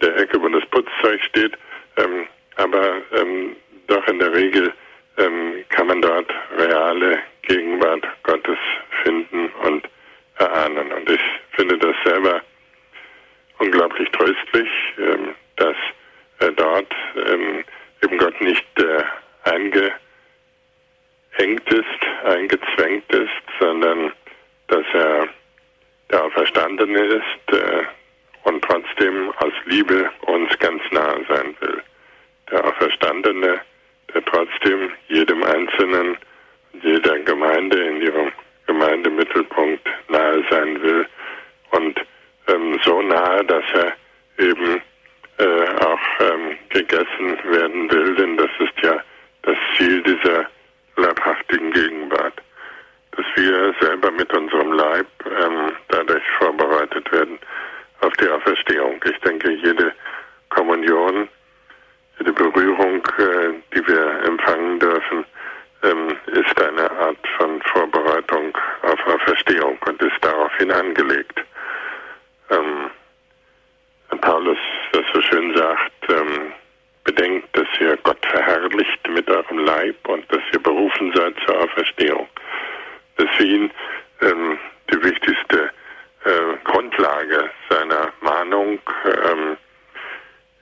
der Ecke, wo das Putzzeug steht. Ähm, aber ähm, doch in der Regel ähm, kann man dort reale Gegenwart Gottes finden und erahnen. Und ich finde das selber unglaublich tröstlich, ähm, dass äh, dort ähm, eben Gott nicht äh, eingehängt ist, eingezwängt ist, sondern dass er der Auferstandene ist äh, und trotzdem aus Liebe uns ganz nahe sein will. Der Auferstandene der trotzdem jedem Einzelnen, jeder Gemeinde in ihrem Gemeindemittelpunkt nahe sein will und ähm, so nahe, dass er eben äh, auch ähm, gegessen werden will, denn das ist ja das Ziel dieser leibhaftigen Gegenwart, dass wir selber mit unserem Leib ähm, dadurch vorbereitet werden auf die Auferstehung. Ich denke, jede Kommunion die Berührung, äh, die wir empfangen dürfen, ähm, ist eine Art von Vorbereitung auf Auferstehung und ist daraufhin angelegt. Ähm, Paulus das so schön sagt, ähm, bedenkt, dass ihr Gott verherrlicht mit eurem Leib und dass ihr berufen seid zur Auferstehung. Das ist für ihn ähm, die wichtigste äh, Grundlage seiner Mahnung, ähm,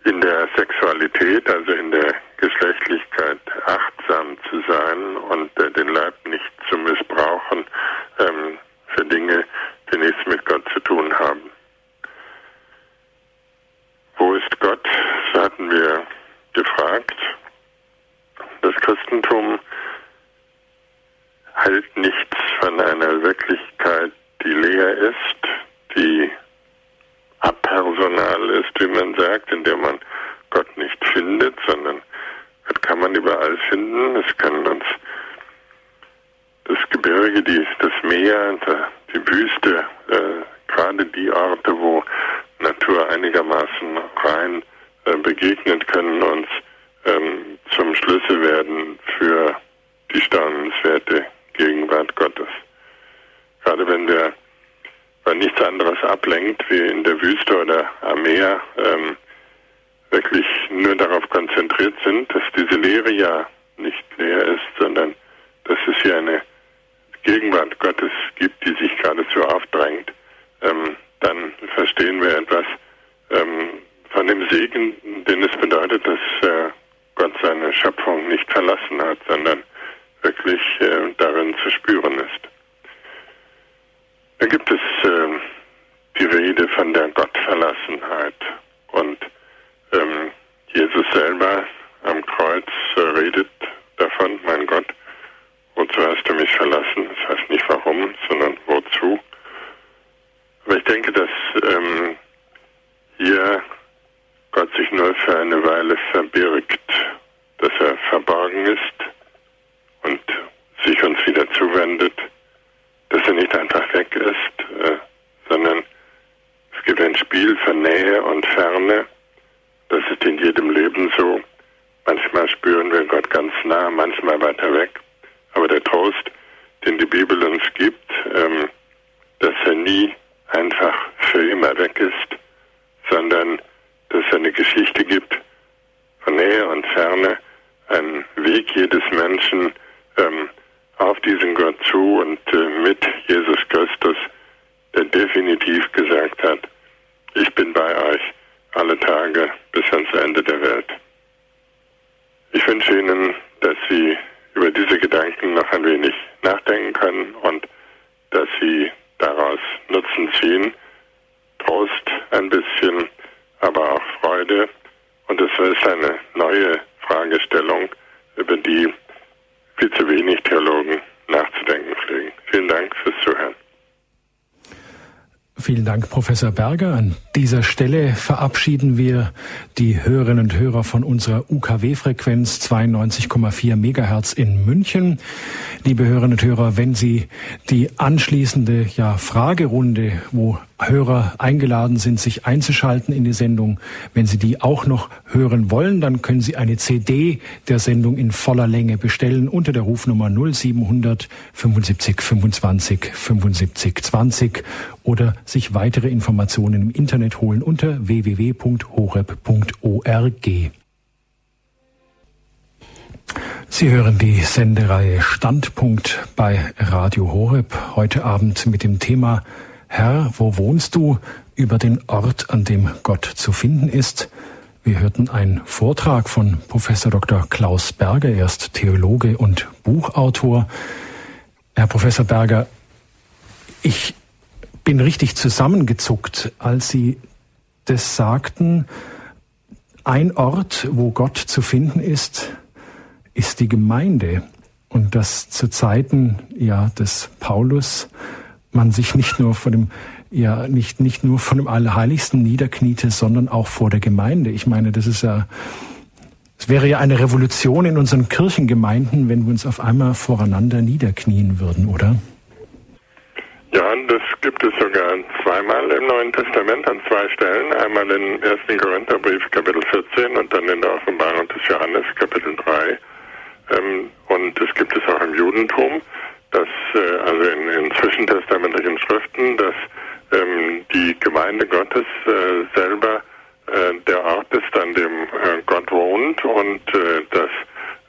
in der Sexualität, also in der Geschlechtlichkeit, achtsam zu sein und äh, den Leib nicht zu missbrauchen ähm, für Dinge, die nichts mit Gott zu tun haben. Wo ist Gott? So hatten wir gefragt. Das Christentum hält nichts von einer Wirklichkeit, die leer ist, die apersonal ist, wie man sagt, in der man Gott nicht findet, sondern Gott kann man überall finden. Es kann uns das Gebirge, die, das Meer, die Wüste, äh, gerade die Orte, wo Natur einigermaßen rein äh, begegnet, können uns ähm, zum Schlüssel werden für die staunenswerte Gegenwart Gottes. Gerade wenn wir, weil nichts anderes ablenkt, wie in der Wüste oder am Meer, ähm, wirklich nur darauf konzentriert sind, dass diese Lehre ja nicht leer ist, sondern dass es hier eine Gegenwart Gottes gibt, die sich geradezu aufdrängt, ähm, dann verstehen wir etwas ähm, von dem Segen, den es bedeutet, dass äh, Gott seine Schöpfung nicht verlassen hat, sondern wirklich äh, darin zu spüren ist. Da gibt es äh, die Rede von der Gottverlassenheit und ähm, Jesus selber am Kreuz äh, redet davon, mein Gott, wozu hast du mich verlassen? Das heißt nicht warum, sondern wozu. Aber ich denke, dass ähm, hier Gott sich nur für eine Weile verbirgt, dass er verborgen ist und sich uns wieder zuwendet, dass er nicht einfach weg ist, äh, sondern es gibt ein Spiel von Nähe und Ferne. Das ist in jedem Leben so. Manchmal spüren wir Gott ganz nah, manchmal weiter weg. Aber der Trost, den die Bibel uns gibt, ähm, dass er nie einfach für immer weg ist, sondern dass es eine Geschichte gibt von Nähe und Ferne, ein Weg jedes Menschen ähm, auf diesen Gott zu und äh, mit Jesus Christus, der definitiv gesagt hat, ich bin bei euch alle Tage bis ans Ende der Welt. Ich wünsche Ihnen, dass Sie über diese Gedanken noch ein wenig nachdenken können und dass Sie daraus Nutzen ziehen, Trost ein bisschen, aber auch Freude. Und es ist eine neue Fragestellung, über die viel zu wenig Theologen nachzudenken pflegen. Vielen Dank fürs Zuhören. Vielen Dank, Professor Berger. An dieser Stelle verabschieden wir die Hörerinnen und Hörer von unserer UKW-Frequenz 92,4 Megahertz in München. Liebe Hörerinnen und Hörer, wenn Sie die anschließende ja, Fragerunde, wo Hörer eingeladen sind, sich einzuschalten in die Sendung. Wenn Sie die auch noch hören wollen, dann können Sie eine CD der Sendung in voller Länge bestellen unter der Rufnummer 0700 75 25 75 20 oder sich weitere Informationen im Internet holen unter www.horeb.org. Sie hören die Sendereihe Standpunkt bei Radio Horeb heute Abend mit dem Thema Herr, wo wohnst du? über den Ort, an dem Gott zu finden ist. Wir hörten einen Vortrag von Professor Dr. Klaus Berger, er ist Theologe und Buchautor. Herr Professor Berger, ich bin richtig zusammengezuckt, als Sie das sagten. Ein Ort, wo Gott zu finden ist, ist die Gemeinde. Und das zu Zeiten ja, des Paulus man sich nicht nur vor dem ja nicht nicht nur von dem Allerheiligsten niederkniete, sondern auch vor der Gemeinde. Ich meine, das ist ja es wäre ja eine Revolution in unseren Kirchengemeinden, wenn wir uns auf einmal voreinander niederknien würden, oder? Ja, das gibt es sogar zweimal im Neuen Testament an zwei Stellen. Einmal im 1. Korintherbrief Kapitel 14 und dann in der Offenbarung des Johannes Kapitel 3. Ähm, und es gibt es auch im Judentum dass äh, also in, in zwischentestamentlichen Schriften, dass ähm, die Gemeinde Gottes äh, selber äh, der Ort ist, an dem äh, Gott wohnt und äh, dass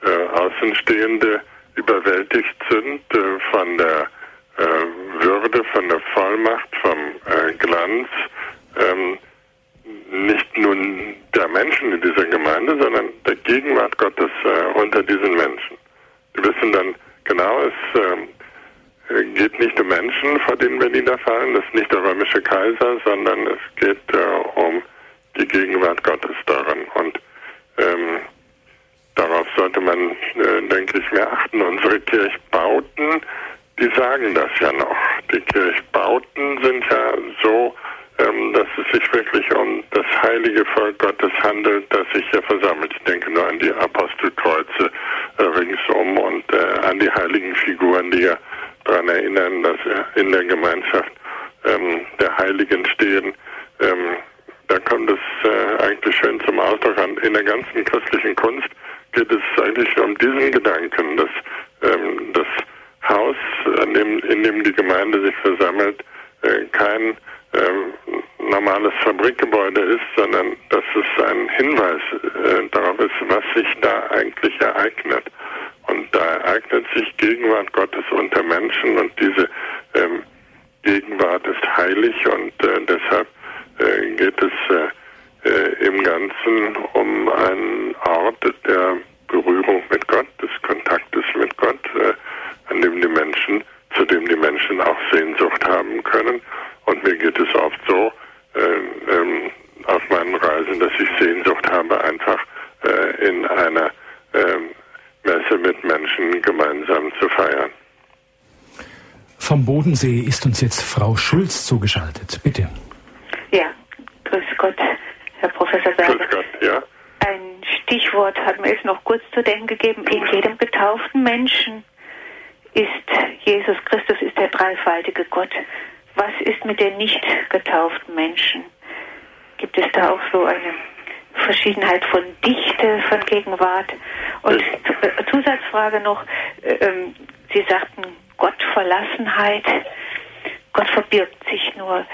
äh, Außenstehende überwältigt sind von der Würde, von der Vollmacht, vom Glanz, ähm, nicht nur der Menschen in dieser Gemeinde, sondern der Gegenwart Gottes unter diesen Menschen. Die wissen dann Genau, es äh, geht nicht um Menschen, vor denen wir niederfallen, es ist nicht der römische Kaiser, sondern es geht äh, um die Gegenwart Gottes darin. Und ähm, darauf sollte man, äh, denke ich, mehr achten. Unsere Kirchbauten die sagen das ja noch. Die Kirchbauten sind ja so, dass es sich wirklich um das heilige Volk Gottes handelt, das sich hier versammelt. Ich denke nur an die Apostelkreuze äh, ringsum und äh, an die heiligen Figuren, die ja daran erinnern, dass äh, in der Gemeinschaft ähm, der Heiligen stehen. Ähm, da kommt es eigentlich schön zum Ausdruck an. In der ganzen christlichen Kunst geht es eigentlich um diesen Gedanken, dass ähm, das Haus, in dem die Gemeinde sich versammelt, ähm, normales Fabrikgebäude ist, sondern dass es ein Hinweis äh, darauf ist, was sich da eigentlich ereignet. Und da ereignet sich Gegenwart Gottes unter Menschen und diese ähm, Gegenwart ist heilig und äh, deshalb äh, geht es äh, äh, im Ganzen um einen Ort der Berührung mit Gott, des Kontaktes mit Gott, äh, an dem die Menschen, zu dem die Menschen auch Sehnsucht haben können. Und mir geht es oft so äh, ähm, auf meinen Reisen, dass ich Sehnsucht habe, einfach äh, in einer ähm, Messe mit Menschen gemeinsam zu feiern. Vom Bodensee ist uns jetzt Frau Schulz zugeschaltet. Bitte. Ja, grüß Gott, Herr Professor Berger. Grüß Gott, ja. Ein Stichwort hat mir es noch kurz zu denken gegeben. In jedem getauften Menschen ist Jesus Christus, ist der dreifaltige Gott. Was ist mit den nicht getauften Menschen? Gibt es da auch so eine Verschiedenheit von Dichte, von Gegenwart? Und Zusatzfrage noch, äh, ähm, Sie sagten Gottverlassenheit. Gott verbirgt sich nur.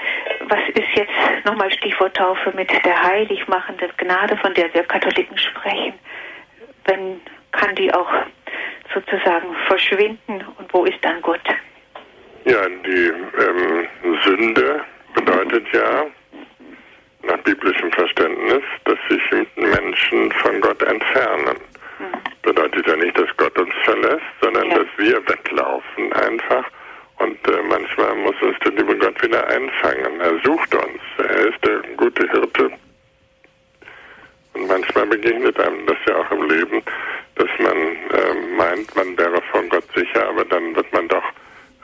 Was ist jetzt nochmal Stichwort Taufe mit der heiligmachenden Gnade, von der wir Katholiken sprechen? Wenn kann die auch sozusagen verschwinden und wo ist dann Gott? Ja, die ähm, Sünde bedeutet ja nach biblischem Verständnis, dass sich Menschen von Gott entfernen. Mhm. Bedeutet ja nicht, dass Gott uns verlässt, sondern ja. dass wir weglaufen einfach. Und äh, manchmal muss uns der liebe Gott wieder einfangen. Er sucht uns. Er ist der gute Hirte. Und manchmal begegnet einem das ja auch im Leben, dass man äh, meint, man wäre von Gott sicher, aber dann wird man doch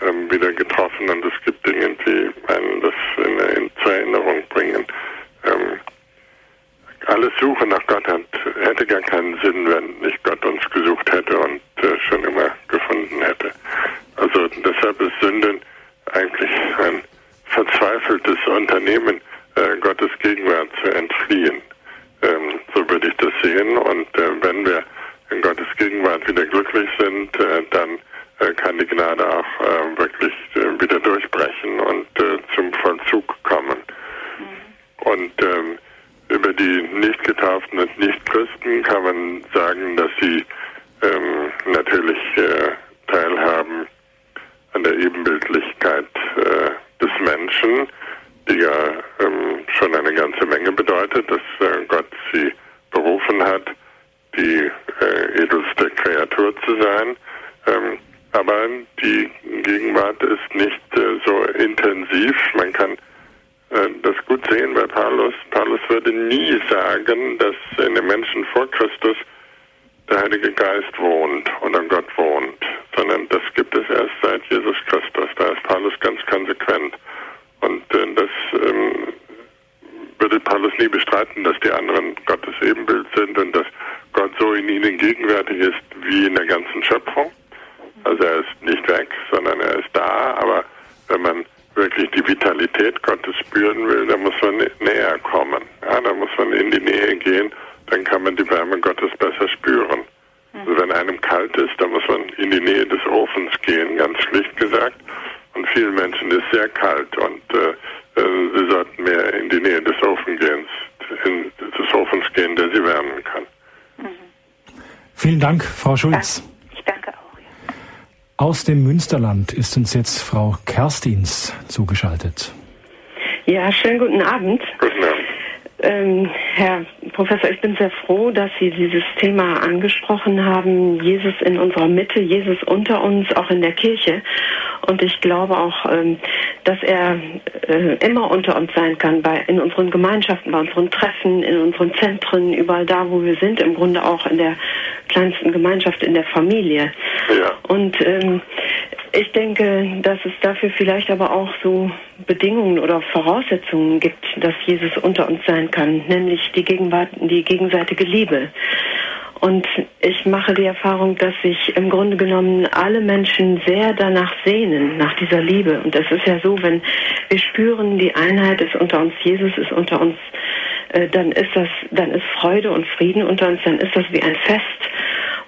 ähm, wieder getroffen und es gibt Dinge, die einen das in, in, zur Erinnerung bringen. Ähm, alles Suche nach Gott hat, hätte gar keinen Sinn, wenn nicht Gott uns gesucht hätte und äh, schon immer gefunden hätte. Also deshalb ist Sünde eigentlich ein verzweifeltes Unternehmen, äh, Gottes Gegenwart zu entfliehen. Ähm, so würde ich das sehen. Und äh, wenn wir in Gottes Gegenwart wieder glücklich sind, äh, dann äh, kann die Gnade auch äh, wirklich äh, wieder durchbrechen und zum Vollzug kommen. Mhm. Und ähm, über die Nicht-Getauften und Nicht-Christen kann man sagen, dass sie ähm, natürlich äh, teilhaben an der Ebenbildlichkeit äh, des Menschen, die ja ähm, schon eine ganze Menge bedeutet, dass äh, Gott sie berufen hat, die edelste Kreatur zu sein. Ähm, aber die Gegenwart ist nicht äh, so intensiv. Man kann äh, das gut sehen bei Paulus. Paulus würde nie sagen, dass in den Menschen vor Christus der Heilige Geist wohnt oder Gott wohnt, sondern das gibt es erst seit Jesus Christus. Da ist Paulus ganz konsequent. Und äh, das ähm, würde Paulus nie bestreiten, dass die anderen Gottes Ebenbild sind und dass Gott so in ihnen gegenwärtig ist wie in der ganzen Schöpfung. Also er ist nicht weg, sondern er ist da, aber wenn man wirklich die Vitalität Gottes spüren will, dann muss man näher kommen. Ja, da muss man in die Nähe gehen, dann kann man die Wärme Gottes besser spüren. Also wenn einem kalt ist, dann muss man in die Nähe des Ofens gehen, ganz schlicht gesagt. Und vielen Menschen ist sehr kalt und äh, äh sie sollten mehr in die Nähe des Ofens gehen, in, des Ofens gehen, der sie wärmen kann. Mhm. Vielen Schulz. Ich danke auch. Aus dem Münsterland ist uns jetzt Frau Kerstins zugeschaltet. Ja, schönen guten Abend. Guten Abend. Ähm, Herr Professor, ich bin sehr froh, dass Sie dieses Thema angesprochen haben. Jesus in unserer Mitte, Jesus unter uns, auch in der Kirche. Und ich glaube auch, ähm, dass er äh, immer unter uns sein kann, bei, in unseren Gemeinschaften, bei unseren Treffen, in unseren Zentren, überall da, wo wir sind, im Grunde auch in der kleinsten Gemeinschaft, in der Familie. Ja. Und ähm, Ich denke, dass es dafür vielleicht aber auch so Bedingungen oder Voraussetzungen gibt, dass Jesus unter uns sein kann, nämlich die, Gegenwart, die gegenseitige Liebe. Und ich mache die Erfahrung, dass sich im Grunde genommen alle Menschen sehr danach sehnen, nach dieser Liebe. Und es ist ja so, wenn wir spüren, die Einheit ist unter uns, Jesus ist unter uns, äh, dann ist das, dann ist Freude und Frieden unter uns, dann ist das wie ein Fest.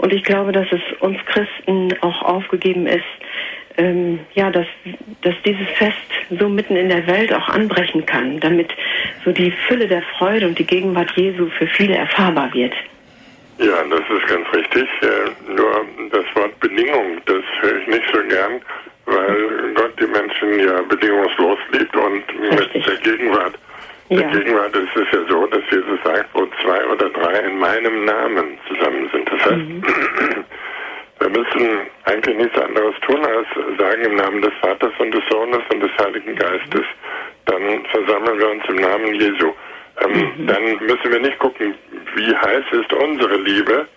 Und ich glaube, dass es uns Christen auch aufgegeben ist, ähm, ja, dass, dass dieses Fest so mitten in der Welt auch anbrechen kann, damit so die Fülle der Freude und die Gegenwart Jesu für viele erfahrbar wird. Ja, das ist ganz richtig. Äh, nur das Wort Bedingung, das höre ich nicht so gern, weil Gott die Menschen ja bedingungslos liebt und richtig. mit der Gegenwart. Ja. Der Gegenwart ist es ja so, dass Jesus sagt, wo zwei oder drei in meinem Namen zusammen sind. Das heißt, mhm. wir müssen eigentlich nichts anderes tun, als sagen im Namen des Vaters und des Sohnes und des Heiligen Geistes. Dann versammeln wir uns im Namen Jesu. Ähm, mhm. Dann müssen wir nicht gucken, wie heiß ist unsere Liebe,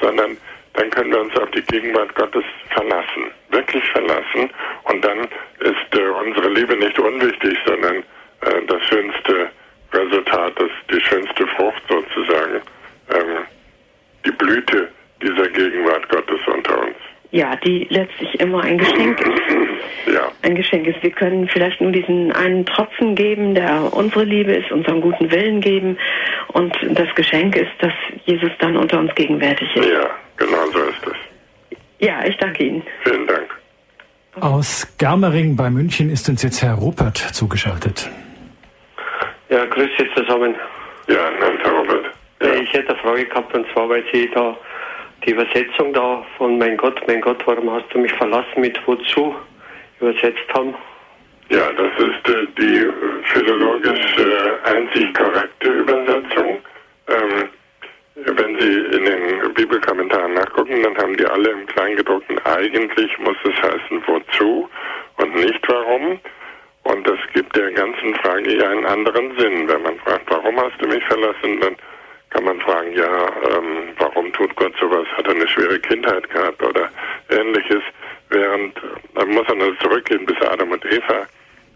sondern dann können wir uns auf die Gegenwart Gottes verlassen, wirklich verlassen. Und dann ist äh, unsere Liebe nicht unwichtig, sondern äh, das schönste Resultat, das, die schönste Frucht sozusagen, ähm, die Blüte dieser Gegenwart Gottes unter uns. Ja, die letztlich immer ein Geschenk ist. Ja. Ein Geschenk ist. Wir können vielleicht nur diesen einen Tropfen geben, der unsere Liebe ist, unseren guten Willen geben. Und das Geschenk ist, dass Jesus dann unter uns gegenwärtig ist. Ja, genau so ist es. Ja, ich danke Ihnen. Vielen Dank. Aus Germering bei München ist uns jetzt Herr Ruppert zugeschaltet. Ja, grüß Sie zusammen. Ja, Herr Ruppert. Ja. Ich hätte eine Frage gehabt, und zwar, weil Sie da die Übersetzung da von Mein Gott, mein Gott, warum hast du mich verlassen mit wozu übersetzt haben. Ja, das ist äh, die philologisch äh, einzig korrekte Übersetzung. Ähm, wenn Sie in den Bibelkommentaren nachgucken, dann haben die alle im Kleingedruckten, eigentlich muss es heißen wozu und nicht warum. Und das gibt der ganzen Frage ja einen anderen Sinn. Wenn man fragt, warum hast du mich verlassen, dann kann man fragen, ja, ähm, warum tut Gott sowas? Hat er eine schwere Kindheit gehabt oder ähnliches? Während, dann muss man also zurückgehen bis Adam und Eva.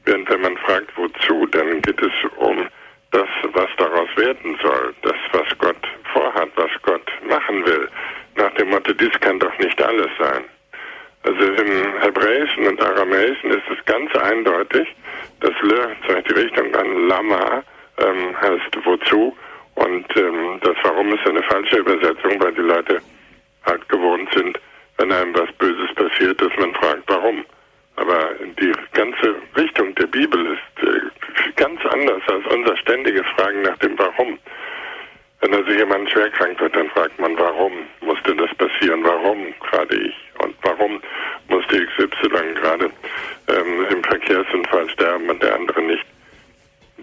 Während wenn man fragt, wozu, dann geht es um das, was daraus werden soll. Das, was Gott vorhat, was Gott machen will. Nach dem Motto, dies kann doch nicht alles sein. Also im Hebräischen und Aramäischen ist es ganz eindeutig, dass Le zeigt die Richtung an Lama ähm, heißt wozu und ähm, das Warum ist eine falsche Übersetzung, weil die Leute halt gewohnt sind, wenn einem was Böses passiert, dass man fragt, warum. Aber die ganze Richtung der Bibel ist äh, ganz anders als unser ständiges Fragen nach dem Warum. Wenn also jemand schwer krank wird, dann fragt man, warum musste das passieren? Warum gerade ich? Und warum musste XY gerade ähm, im Verkehrsunfall sterben und der andere nicht?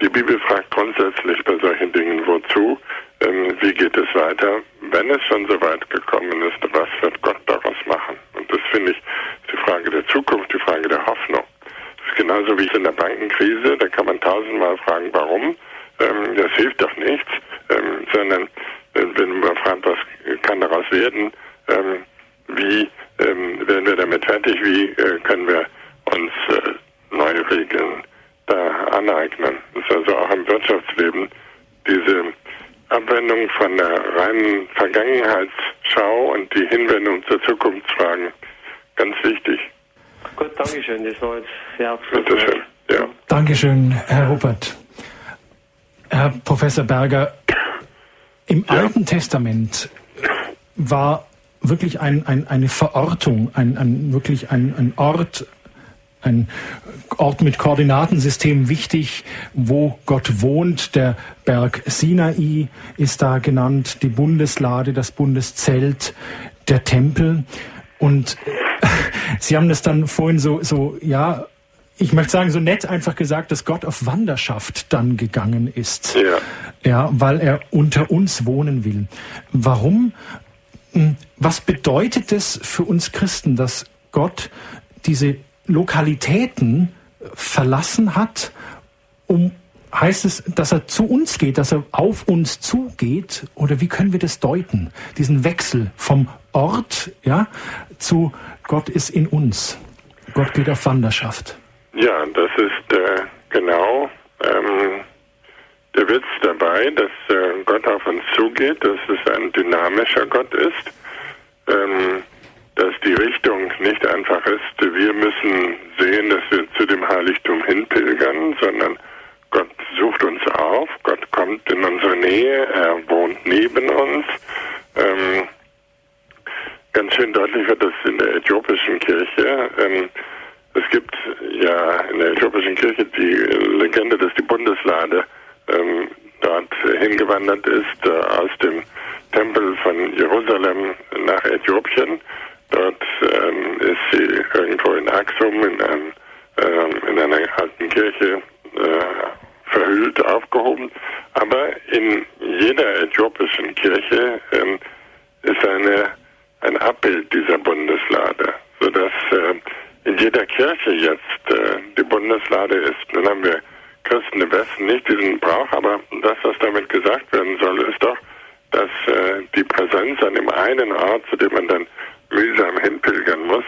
Die Bibel fragt grundsätzlich bei solchen Dingen, wozu, ähm, wie geht es weiter, wenn es schon so weit gekommen ist, was wird Gott daraus machen? Und das finde ich ist die Frage der Zukunft, die Frage der Hoffnung. Das ist genauso wie in der Bankenkrise, da kann man tausendmal fragen, warum, ähm, das hilft doch nichts, ähm, sondern äh, wenn man fragt, was kann daraus werden, ähm, wie ähm, werden wir damit fertig, wie äh, können wir uns äh, neue Regeln da aneignen. Das ist also auch im Wirtschaftsleben diese Abwendung von der reinen Vergangenheitsschau und die Hinwendung zur Zukunftsfragen ganz wichtig. Gut, Dankeschön. Das war jetzt sehr abschließend. Bitte schön. Ja. Dankeschön, Herr Rupert. Herr Professor Berger, im ja. Alten Testament war wirklich ein, ein, eine Verortung, ein, ein, wirklich ein, ein Ort, ein Ort mit Koordinatensystem wichtig, wo Gott wohnt. Der Berg Sinai ist da genannt, die Bundeslade, das Bundeszelt, der Tempel. Und Sie haben das dann vorhin so, so, ja, ich möchte sagen, so nett einfach gesagt, dass Gott auf Wanderschaft dann gegangen ist. Ja. Ja, weil er unter uns wohnen will. Warum? Hm, was bedeutet es für uns Christen, dass Gott diese Lokalitäten verlassen hat, um heißt es, dass er zu uns geht, dass er auf uns zugeht oder wie können wir das deuten? Diesen Wechsel vom Ort, ja, zu Gott ist in uns. Gott geht auf Wanderschaft. Ja, das ist äh, genau ähm, der Witz dabei, dass äh, Gott auf uns zugeht, dass es ein dynamischer Gott ist, ähm, dass die Richtung nicht einfach ist, wir müssen sehen, dass wir zu dem Heiligtum hinpilgern, sondern Gott sucht uns auf, Gott kommt in unsere Nähe, er wohnt neben uns. Ähm, ganz schön deutlich wird das in der äthiopischen Kirche. Ähm, es gibt ja in der äthiopischen Kirche die Legende, dass die Bundeslade ähm, dort hingewandert ist äh, aus dem Tempel von Jerusalem nach Äthiopien. Dort ähm, ist sie irgendwo in Axum in, einem, ähm, in einer alten Kirche äh, verhüllt, aufgehoben. Aber in jeder äthiopischen Kirche ähm, ist eine, ein Abbild dieser Bundeslade, sodass äh, in jeder Kirche jetzt äh, die Bundeslade ist. Dann haben wir Christen im Westen nicht diesen Brauch, aber das, was damit gesagt werden soll, ist doch, dass äh, die Präsenz an dem einen Ort, zu dem man dann mühsam hinpilgern muss,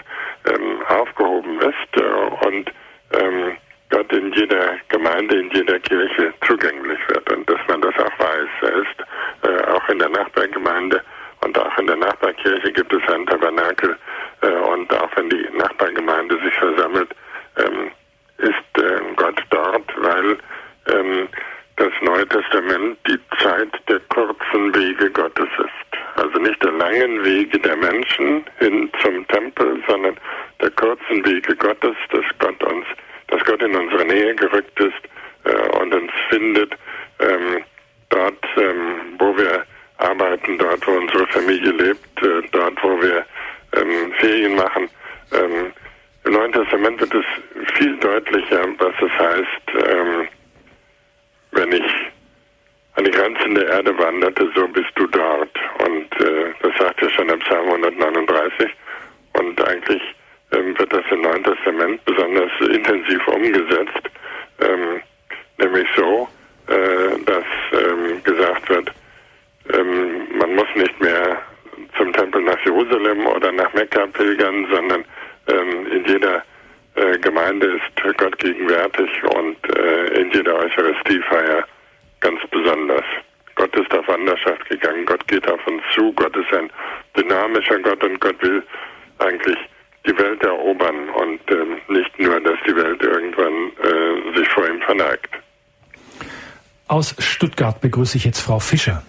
ähm, aufgehoben ist äh, und ähm, Gott in jeder Gemeinde, in jeder Kirche zugänglich wird und dass man das auch weiß. Er ist äh, auch in der Nachbargemeinde und auch in der Nachbarkirche gibt es ein Tabernakel äh, und auch wenn die Nachbargemeinde sich versammelt, ähm, ist äh, Gott dort, weil ähm, das Neue Testament die Zeit der kurzen Wege Gottes ist. Also nicht der langen Wege der Menschen hin zum Tempel, sondern der kurzen Wege Gottes, dass Gott uns, dass Gott in unsere Nähe gerückt ist äh, und uns findet, ähm, dort, ähm, wo wir arbeiten, dort, wo unsere Familie lebt, äh, dort, wo wir ähm, Ferien machen. Ähm, Im Neuen Testament wird es viel deutlicher, was es heißt, ähm, wenn ich an die Grenzen der Erde wanderte, so bist du dort. Und äh, das sagt er schon im Psalm 139. Und eigentlich ähm, wird das im Neuen Testament besonders intensiv umgesetzt, ähm, nämlich so, äh, dass ähm, gesagt wird, ähm, man muss nicht mehr zum Tempel nach Jerusalem oder nach Mekka pilgern, sondern ähm, in jeder äh, Gemeinde ist Gott gegenwärtig und äh, in jeder Eucharistiefeier ganz besonders. Gott ist auf Wanderschaft gegangen, Gott geht auf uns zu, Gott ist ein dynamischer Gott und Gott will eigentlich die Welt erobern und äh, nicht nur, dass die Welt irgendwann äh, sich vor ihm verneigt. Aus Stuttgart begrüße ich jetzt Frau Fischer.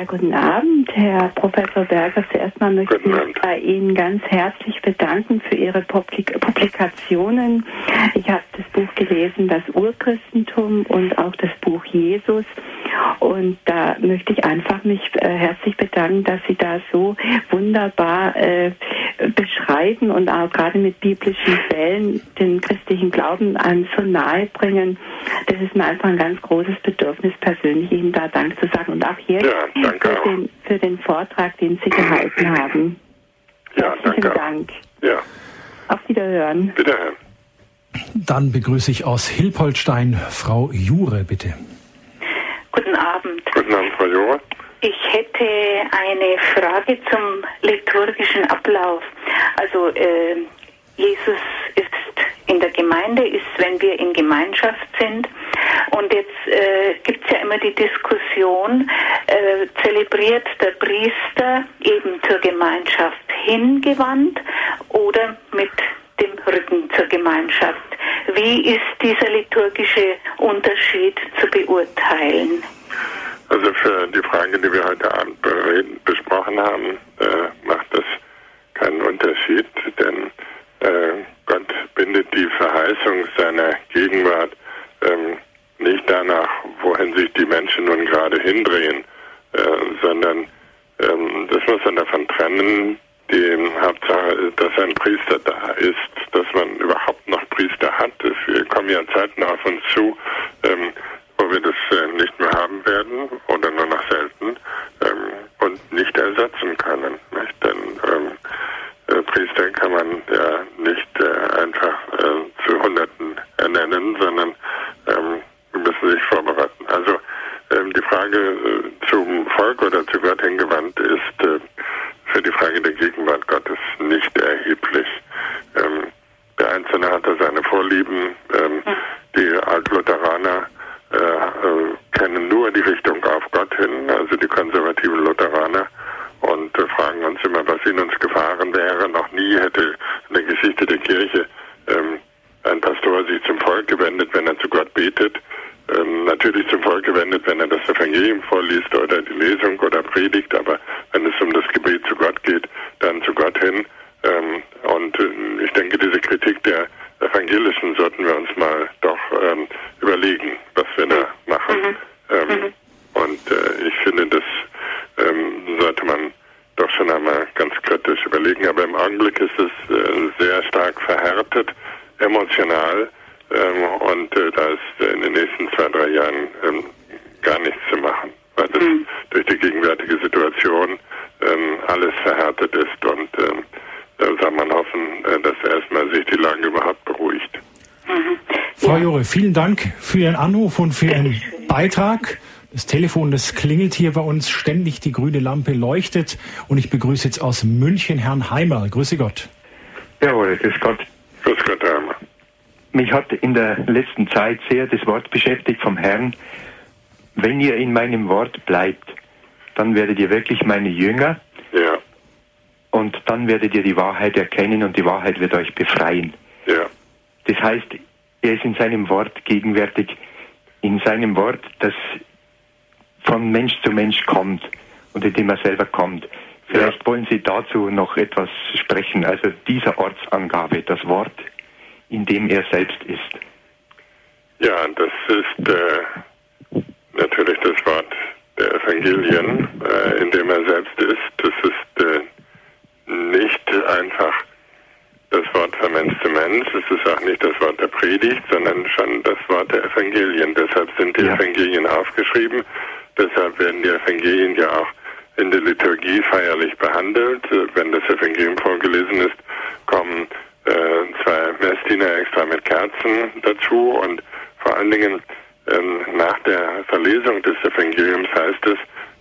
Ja, guten Abend, Herr Professor Berger. Zuerst mal möchte ich mich bei Ihnen ganz herzlich bedanken für Ihre Publikationen. Ich habe das Buch gelesen, das Urchristentum und auch das Buch Jesus. Und da möchte ich einfach mich äh, herzlich bedanken, dass Sie da so wunderbar äh, beschreiben und auch gerade mit biblischen Quellen den christlichen Glauben an so nahe bringen. Das ist mir einfach ein ganz großes Bedürfnis, persönlich Ihnen da Dank zu sagen. Und auch jetzt ja, für, den, für den Vortrag, den Sie gehalten haben. Ja, Herzlichen danke. Dank. Ja, Auf Wiederhören. wiederhören. Dann begrüße ich aus Hilpoltstein Frau Jure, bitte. Guten Abend. Guten Abend, Frau Jure. Ich hätte eine Frage zum liturgischen Ablauf. Also äh, Jesus ist in der Gemeinde, ist, wenn wir in Gemeinschaft sind. Und jetzt äh, gibt es ja immer die Diskussion, äh, zelebriert der Priester eben zur Gemeinschaft hingewandt oder mit dem Rücken zur Gemeinschaft. Wie ist dieser liturgische Unterschied zu beurteilen? Also für die Frage, die wir heute Abend bereden, besprochen haben, äh, macht das keinen Unterschied, denn äh, Gott bindet die Verheißung seiner Gegenwart ähm, nicht danach, wohin sich die Menschen nun gerade hindrehen, äh, sondern ähm, das muss man davon trennen, die Hauptsache ist, dass ein Priester da ist, dass man überhaupt noch Priester hat. Es kommen ja Zeiten auf uns zu, ähm, wo wir das äh, nicht mehr haben werden oder nur noch selten ähm, und nicht ersetzen können. Nicht? Denn ähm, äh, Priester kann man ja nicht äh, einfach äh, zu Hunderten ernennen, sondern ähm, müssen sich vorbereiten. Also ähm, die Frage äh, zum Volk oder zu Gott hingewandt ist äh, für die Frage der Gegenwart Gottes nicht erheblich. Ähm, der Vorlieben. Ähm, die Altlutheraner äh, äh, kennen nur die Richtung auf Gott hin, also die konservativen Lutheraner, und äh, fragen uns immer, was in uns gefahren wäre. Noch nie hätte in der Geschichte der Kirche ähm, ein Pastor sich zum Volk gewendet, wenn er zu Gott betet. Ähm, natürlich zum Volk gewendet, wenn er das Evangelium vorliest oder die Lesung oder predigt, aber wenn es um das Gebet zu Gott geht, dann zu Gott hin. Ähm, und äh, ich denke, diese Kritik der Evangelischen sollten wir uns mal doch ähm, überlegen, was wir da machen. Mhm. Ähm, mhm. Und äh, ich finde, das ähm, sollte man doch schon einmal ganz kritisch überlegen. Aber im Augenblick ist es äh, sehr stark verhärtet, emotional. Ähm, und äh, da ist in den nächsten zwei, drei Jahren ähm, gar nichts zu machen, weil das mhm. durch die gegenwärtige Situation ähm, alles verhärtet ist und ähm, da soll man hoffen, äh, dass erstmal sich die Lage überhaupt beruhigt. Mhm. Frau Jure, vielen Dank für Ihren Anruf und für Ihren Beitrag. Das Telefon, das klingelt hier bei uns ständig, die grüne Lampe leuchtet und ich begrüße jetzt aus München Herrn Heimer. Grüße Gott. Jawohl, grüß Gott. Mich hat in der letzten Zeit sehr das Wort beschäftigt vom Herrn, wenn ihr in meinem Wort bleibt, dann werdet ihr wirklich meine Jünger. Ja. Und dann werdet ihr die Wahrheit erkennen und die Wahrheit wird euch befreien. Ja. Das heißt, er ist in seinem Wort gegenwärtig, in seinem Wort, das von Mensch zu Mensch kommt und in dem er selber kommt. Vielleicht ja. wollen Sie dazu noch etwas sprechen, also dieser Ortsangabe, das Wort, in dem er selbst ist. Ja, das ist äh, natürlich das Wort der Evangelien, äh, in dem er selbst ist. Das ist äh, nicht einfach das Wort von Mensch zu Mensch, es ist auch nicht das Wort der Predigt, sondern schon das Wort der Evangelien. Deshalb sind die ja. Evangelien aufgeschrieben, deshalb werden die Evangelien ja auch in der Liturgie feierlich behandelt. Wenn das Evangelium vorgelesen ist, kommen äh, zwei Messdiener extra mit Kerzen dazu und vor allen Dingen ähm, nach der Verlesung des Evangeliums heißt es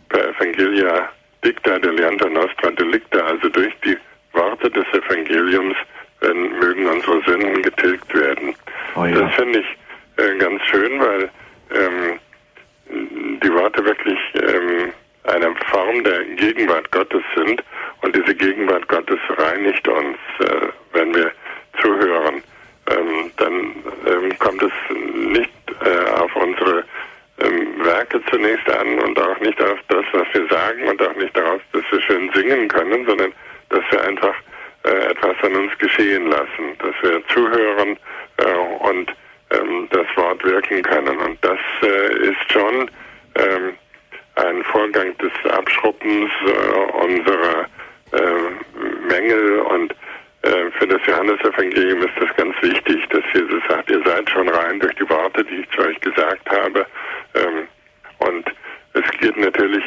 per Evangelia dicta delianta nostra delicta, also durch die Worte des Evangeliums wenn, mögen unsere Sünden getilgt werden. Oh ja. Das finde ich äh, ganz schön, weil ähm, die Worte wirklich ähm, eine Form der Gegenwart Gottes sind und diese Gegenwart Gottes reinigt uns, äh, wenn wir zuhören. Ähm, dann ähm, kommt es nicht äh, auf unsere ähm, Werke zunächst an und auch nicht auf das, was wir sagen und auch nicht darauf, dass wir schön singen können, sondern dass wir einfach äh, etwas an uns geschehen lassen, dass wir zuhören äh, und ähm, das Wort wirken können. Und das äh, ist schon ähm, ein Vorgang des Abschruppens äh, unserer äh, Mängel und äh, für das Johannesevangelium ist das ganz wichtig, dass Jesus sagt, ihr seid schon rein durch die Worte, die ich zu euch gesagt habe. Ähm, und es geht natürlich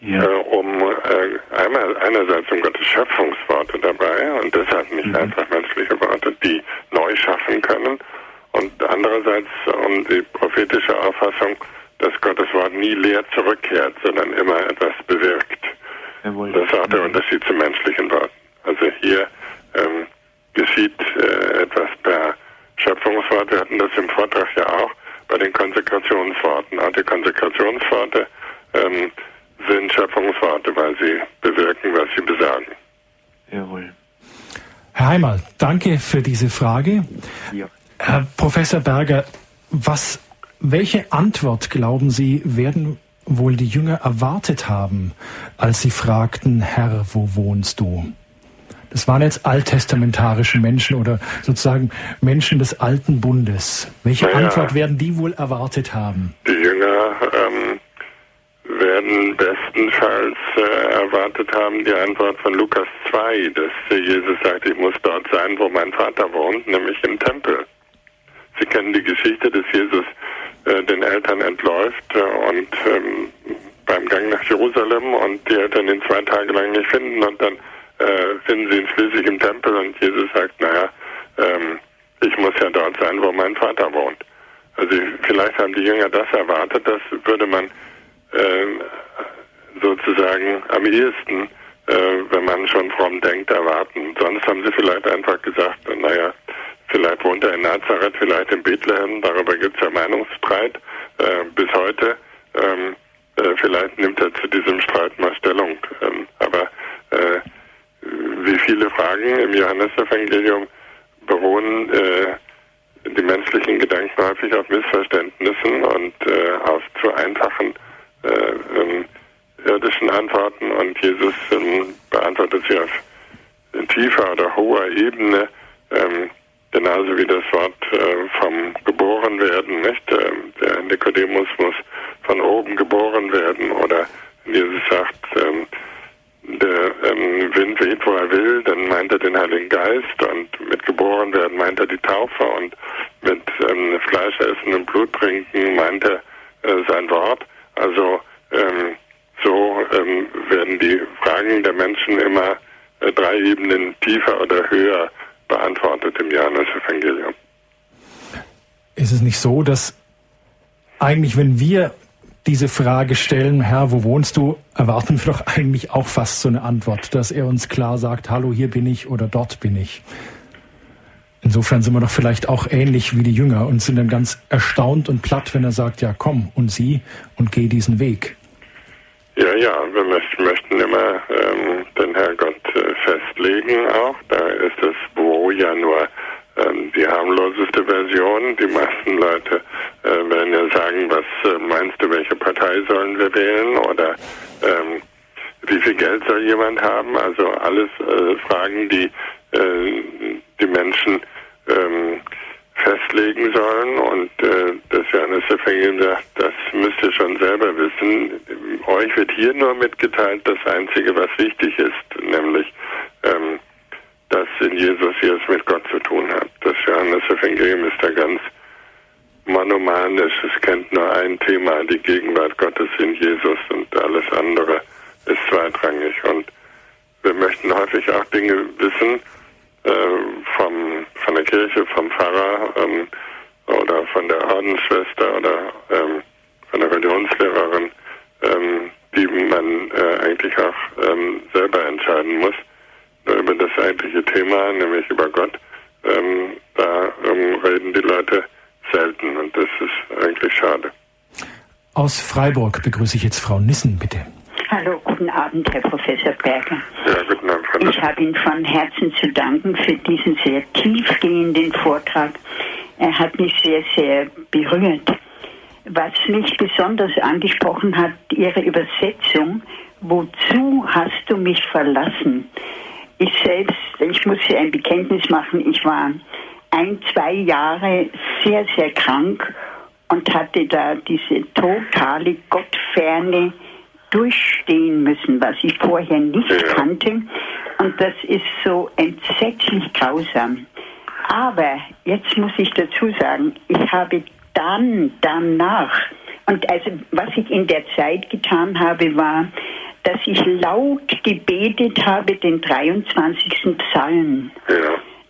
ja. äh, um äh, einmal einerseits um Gottes Schöpfungsworte dabei und deshalb nicht mhm. einfach menschliche Worte, die neu schaffen können. Und andererseits um die prophetische Auffassung, dass Gottes Wort nie leer zurückkehrt, sondern immer etwas bewirkt. Jawohl. Das ist auch der Unterschied zu menschlichen Worten. Also hier ähm, geschieht äh, etwas per Schöpfungswort. Wir hatten das im Vortrag ja auch bei den Konsekrationsworten. Auch die Konsekrationsworte ähm, sind Schöpfungsworte, weil sie bewirken, was sie besagen. Jawohl. Herr Heimal, danke für diese Frage. Ja. Herr Professor Berger, was, welche Antwort glauben Sie, werden wohl die Jünger erwartet haben, als sie fragten, Herr, wo wohnst du? Das waren jetzt alttestamentarische Menschen oder sozusagen Menschen des alten Bundes. Welche naja, Antwort werden die wohl erwartet haben? Die Jünger ähm, werden bestenfalls äh, erwartet haben die Antwort von Lukas 2, dass Jesus sagt, ich muss dort sein, wo mein Vater wohnt, nämlich im Tempel. Sie kennen die Geschichte, dass Jesus den Eltern entläuft äh, und ähm, beim Gang nach Jerusalem und die Eltern ihn zwei Tage lang nicht finden und dann äh, finden sie ihn schließlich im Tempel und Jesus sagt, naja, ähm, ich muss ja dort sein, wo mein Vater wohnt. Also vielleicht haben die Jünger das erwartet, das würde man äh, sozusagen am ehesten, äh, wenn man schon fromm denkt, erwarten. Sonst haben sie vielleicht einfach gesagt, naja, vielleicht wohnt er in Nazareth, vielleicht in Bethlehem, darüber gibt es ja Meinungsstreit äh, bis heute. Ähm, äh, vielleicht nimmt er zu diesem Streit mal Stellung. Ähm, aber äh, wie viele Fragen im Johannesevangelium beruhen äh, die menschlichen Gedanken häufig auf Missverständnissen und äh, auf zu einfachen äh, ähm, irdischen Antworten und Jesus ähm, beantwortet sie auf tiefer oder hoher Ebene, ähm, genauso wie das Wort äh, vom Geborenwerden, nicht? Äh, der Nikodemus muss von oben geboren werden oder Jesus sagt, ähm, der ähm, Wind weht, wo er will, dann meint er den Heiligen Geist und mit geboren werden meint er die Taufe und mit ähm, Fleisch essen und Blut trinken meint er äh, sein Wort. Also so werden die Fragen der Menschen immer drei Ebenen tiefer oder höher beantwortet im Johannes-Evangelium. Ist es nicht so, dass eigentlich, wenn wir diese Frage stellen, Herr, wo wohnst du, erwarten wir doch eigentlich auch fast so eine Antwort, dass er uns klar sagt, hallo, hier bin ich oder dort bin ich. Insofern sind wir doch vielleicht auch ähnlich wie die Jünger und sind dann ganz erstaunt und platt, wenn er sagt, ja komm und sieh und geh diesen Weg. Ja, ja, wir möchten immer ähm, den Herrgott äh, festlegen auch. Da ist das Wo ja nur ähm, die harmloseste Version. Die meisten Leute äh, werden ja sagen, was äh, meinst du, welche Partei sollen wir wählen oder ähm, wie viel Geld soll jemand haben? Also alles äh, Fragen, die äh, die Menschen ähm, festlegen sollen und äh, das Johannes Evangelium sagt, das müsst ihr schon selber wissen. Euch wird hier nur mitgeteilt das Einzige, was wichtig ist, nämlich ähm, dass in Jesus hier es mit Gott zu tun hat. Das Johannes Evangelium ist da ganz monomanisch. Es kennt nur ein Thema, die Gegenwart Gottes in Jesus und alles andere ist zweitrangig. Und wir möchten häufig auch Dinge wissen, äh, vom, von der Kirche, vom Pfarrer ähm, oder von der Ordensschwester oder ähm, von der Religionslehrerin, ähm, die man äh, eigentlich auch ähm, selber entscheiden muss über das eigentliche Thema, nämlich über Gott. Ähm, da reden die Leute selten und das ist eigentlich schade. Aus Freiburg begrüße ich jetzt Frau Nissen, bitte. Hallo, guten Abend, Herr Professor Berger. Ja, guten Abend, Frau Ich habe Ihnen von Herzen zu danken für diesen sehr tiefgehenden Vortrag. Er hat mich sehr, sehr berührt. Was mich besonders angesprochen hat, Ihre Übersetzung, wozu hast du mich verlassen? Ich selbst, ich muss hier ein Bekenntnis machen, ich war ein, zwei Jahre sehr, sehr krank und hatte da diese totale Gottferne durchstehen müssen, was ich vorher nicht ja. kannte. Und das ist so entsetzlich grausam. Aber jetzt muss ich dazu sagen, ich habe dann, danach, und also was ich in der Zeit getan habe, war, dass ich laut gebetet habe den 23. Psalm. Ja.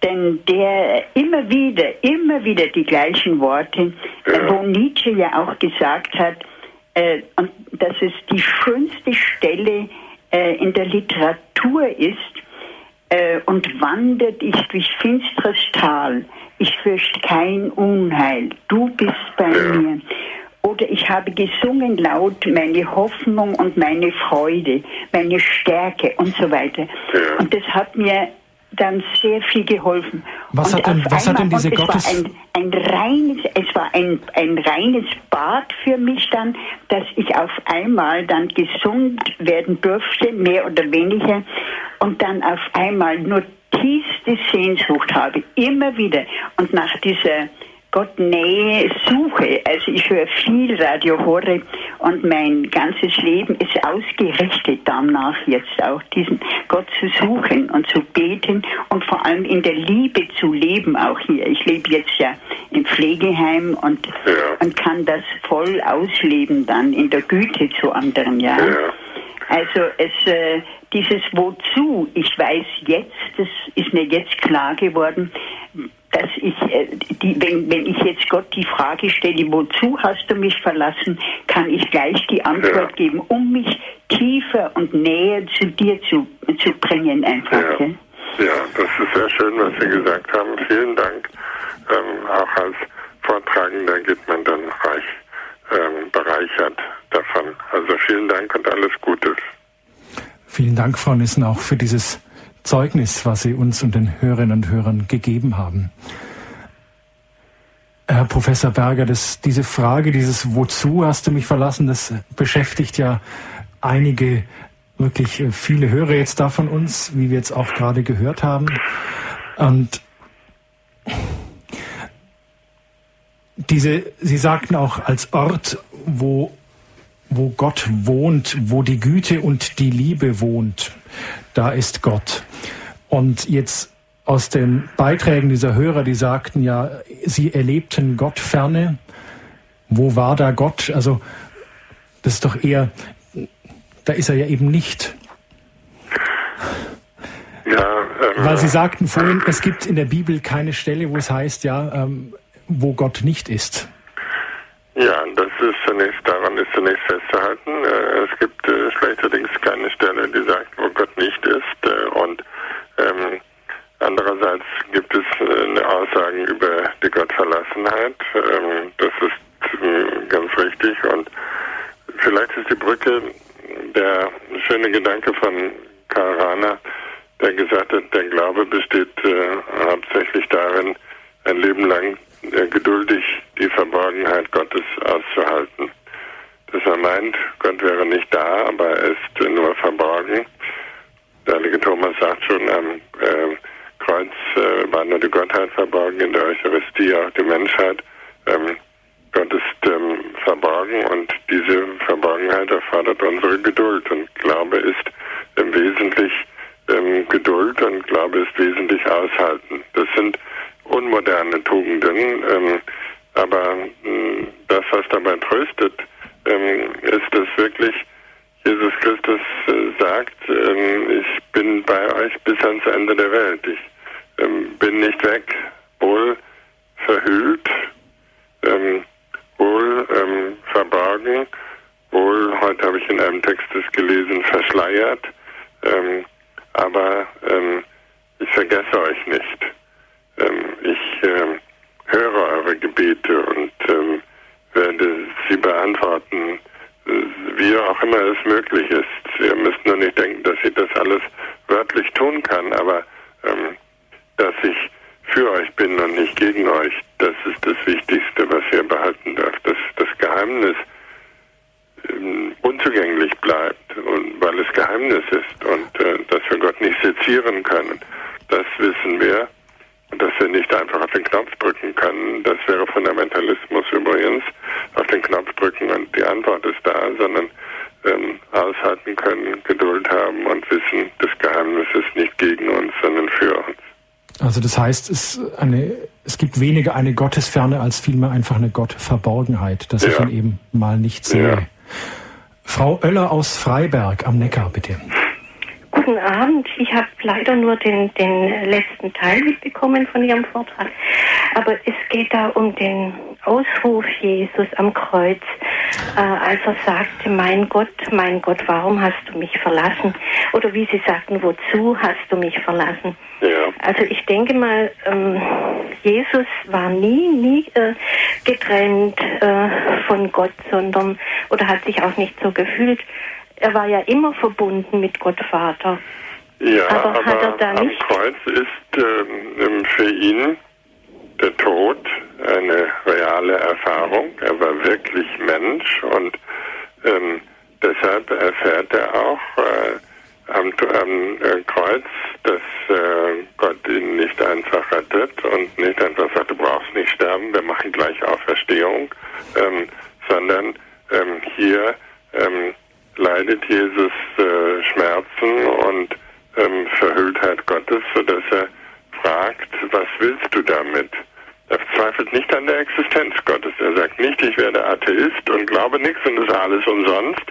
Denn der immer wieder, immer wieder die gleichen Worte, ja. wo Nietzsche ja auch gesagt hat, äh, und dass es die schönste Stelle äh, in der Literatur ist äh, und wandert ich durch finsteres Tal. Ich fürchte kein Unheil. Du bist bei mir. Oder ich habe gesungen laut meine Hoffnung und meine Freude, meine Stärke und so weiter. Und das hat mir dann sehr viel geholfen. Was, hat denn, was hat denn, diese Gottes... Es war ein, ein reines, es war ein, ein reines Bad für mich dann, dass ich auf einmal dann gesund werden durfte, mehr oder weniger, und dann auf einmal nur tiefste Sehnsucht habe, immer wieder. Und nach dieser Gott Nähe suche. Also ich höre viel Radio Horeb und mein ganzes Leben ist ausgerichtet danach jetzt auch diesen Gott zu suchen und zu beten und vor allem in der Liebe zu leben auch hier. Ich lebe jetzt ja im Pflegeheim und, ja. und kann das voll ausleben dann in der Güte zu anderen, ja. ja. Also es äh, dieses Wozu, ich weiß jetzt, das ist mir jetzt klar geworden, dass ich, äh, die, wenn, wenn ich jetzt Gott die Frage stelle, wozu hast du mich verlassen, kann ich gleich die Antwort ja. geben, um mich tiefer und näher zu dir zu, zu bringen einfach. Ja. ja, das ist sehr schön, was Sie gesagt haben. Vielen Dank. ähm, auch als Vortragender geht man dann reich ähm, bereichert davon. Also vielen Dank und alles Gute. Vielen Dank, Frau Nissen, auch für dieses Zeugnis, was Sie uns und den Hörerinnen und Hörern gegeben haben. Herr Professor Berger, das, diese Frage, dieses Wozu hast du mich verlassen, das beschäftigt ja einige, wirklich viele Hörer jetzt da von uns, wie wir jetzt auch gerade gehört haben. Und diese, Sie sagten auch als Ort, wo, wo Gott wohnt, wo die Güte und die Liebe wohnt, da ist Gott. Und jetzt aus den Beiträgen dieser Hörer, die sagten ja, sie erlebten Gott ferne. Wo war da Gott? Also das ist doch eher, da ist er ja eben nicht. Ja, ähm, Weil Sie sagten vorhin, es gibt in der Bibel keine Stelle, wo es heißt, ja, ähm, wo Gott nicht ist. Ja, das ist zunächst, daran ist zunächst festzuhalten. Äh, es gibt äh, schlechterdings keine Stelle, die sagt, wo Gott nicht ist. Äh, und ähm, andererseits gibt es äh, Aussagen über die Gottverlassenheit. Ähm, das ist ganz richtig. Und vielleicht ist die Brücke der schöne Gedanke von Karl Rahner, der gesagt hat, der Glaube besteht äh, hauptsächlich darin, ein Leben lang geduldig die Verborgenheit Gottes auszuhalten. Dass er meint, Gott wäre nicht da, aber er ist nur verborgen. Der heilige Thomas sagt schon, am äh, Kreuz äh, war nur die Gottheit verborgen, in der Eucharistie auch die Menschheit. Ähm, Gott ist ähm, verborgen und diese Verborgenheit erfordert unsere Geduld. Und Glaube ist ähm, Geduld und Glaube ist wesentlich aushalten. Das sind unmoderne Tugenden, ähm, aber ähm, das, was dabei tröstet, ähm, ist, dass wirklich Jesus Christus äh, sagt, ähm, ich bin bei euch bis ans Ende der Welt. Ich ähm, bin nicht weg, wohl verhüllt, ähm, wohl verborgen, wohl, heute habe ich in einem Text das gelesen, verschleiert, aber ich vergesse euch nicht. Ähm, ich ähm, höre eure Gebete und ähm, werde sie beantworten, wie auch immer es möglich ist. Ihr müsst nur nicht denken, dass ich das alles wörtlich tun kann, aber ähm, dass ich für euch bin und nicht gegen euch, das ist das Wichtigste, was ihr behalten dürft. Dass das Geheimnis ähm, unzugänglich bleibt und weil es Geheimnis ist und äh, dass wir Gott nicht sezieren können, das wissen wir dass wir nicht einfach auf den Knopf drücken können. Das wäre Fundamentalismus übrigens, auf den Knopf drücken und die Antwort ist da, sondern ähm, aushalten können, Geduld haben und wissen, das Geheimnis ist nicht gegen uns, sondern für uns. Also das heißt, es, eine, es gibt weniger eine Gottesferne als vielmehr einfach eine Gottverborgenheit, dass ja. ich ihn eben mal nicht sehe. Ja. Frau Oeller aus Freiberg am Neckar, bitte. Guten Abend. Ich habe leider nur den, den letzten Teil mitbekommen von Ihrem Vortrag. Aber es geht da um den Ausruf Jesus am Kreuz, äh, als er sagte, mein Gott, mein Gott, warum hast du mich verlassen? Oder wie Sie sagten, wozu hast du mich verlassen? Ja. Also ich denke mal, ähm, Jesus war nie, nie äh, getrennt äh, von Gott, sondern oder hat sich auch nicht so gefühlt er war ja immer verbunden mit Gott Vater. Ja, aber, aber hat er da am nicht? Kreuz ist ähm, für ihn der Tod eine reale Erfahrung. Er war wirklich Mensch und ähm, deshalb erfährt er auch äh, am, am äh, Kreuz, dass äh, Gott ihn nicht einfach rettet und nicht einfach sagt, du brauchst nicht sterben, wir machen gleich Auferstehung, ähm, sondern ähm, hier ähm, leidet Jesus äh, Schmerzen und ähm, Verhülltheit Gottes, sodass er fragt, was willst du damit? Er zweifelt nicht an der Existenz Gottes. Er sagt nicht, ich werde Atheist und glaube nichts und ist alles umsonst.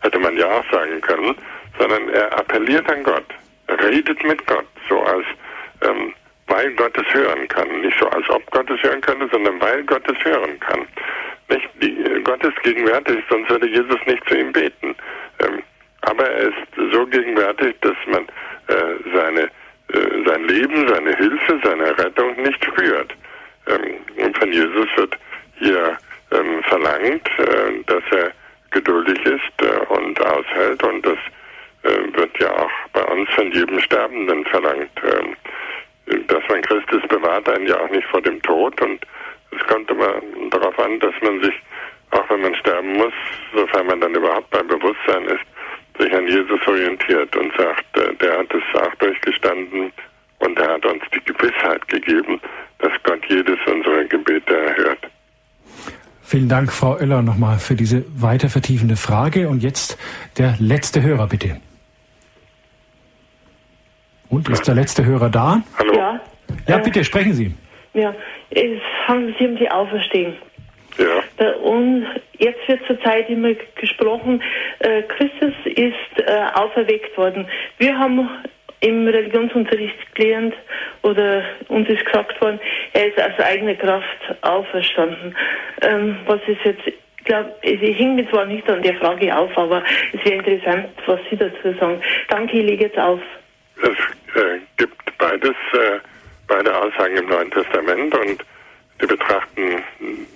Hätte man ja auch sagen können. Sondern er appelliert an Gott. Redet mit Gott, so als ähm, weil Gott es hören kann. Nicht so, als ob Gott es hören könnte, sondern weil Gott es hören kann nicht die äh, Gottes gegenwärtig, sonst würde Jesus nicht zu ihm beten. Ähm, aber er ist so gegenwärtig, dass man äh, seine, äh, sein Leben, seine Hilfe, seine Rettung nicht spürt. Ähm, und von Jesus wird hier ähm, verlangt, äh, dass er geduldig ist äh, und aushält. Und das äh, wird ja auch bei uns von jedem Sterbenden verlangt. Ähm, dass man Christus bewahrt einen ja auch nicht vor dem Tod und es kommt immer darauf an, dass man sich, auch wenn man sterben muss, sofern man dann überhaupt beim Bewusstsein ist, sich an Jesus orientiert und sagt, äh, der hat es auch durchgestanden und er hat uns die Gewissheit gegeben, dass Gott jedes unserer Gebete erhört. Vielen Dank, Frau Oeller, nochmal für diese weiter vertiefende Frage. Und jetzt der letzte Hörer, bitte. Und ist der letzte Hörer da? Hallo. Ja, ja bitte, sprechen Sie. Ja, es handelt sich um die Auferstehung. Ja. Und jetzt wird zurzeit immer gesprochen, äh, Christus ist äh, auferweckt worden. Wir haben im Religionsunterricht gelernt oder uns ist gesagt worden, er ist aus eigener Kraft auferstanden. Ähm, was ist jetzt, ich glaube, ich hing mir zwar nicht an der Frage auf, aber es wäre interessant, was Sie dazu sagen. Danke, ich lege jetzt auf. Es äh, gibt beides, äh, beide Aussagen im Neuen Testament und die betrachten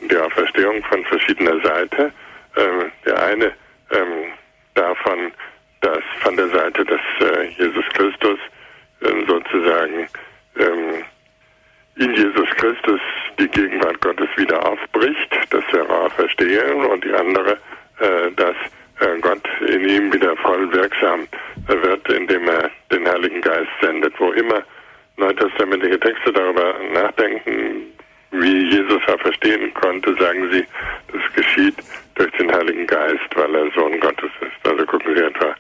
die Auferstehung von verschiedener Seite. Ähm, der eine ähm, davon, dass von der Seite, dass äh, Jesus Christus ähm, sozusagen ähm, in Jesus Christus die Gegenwart Gottes wieder aufbricht, das wäre Auferstehung, und die andere, äh, dass äh, Gott in ihm wieder voll wirksam wird, indem er den Heiligen Geist sendet. Wo immer neutestamentliche Texte darüber nachdenken, wie Jesus er verstehen konnte, sagen sie, das geschieht durch den Heiligen Geist, weil er Sohn Gottes ist. Also gucken Sie etwa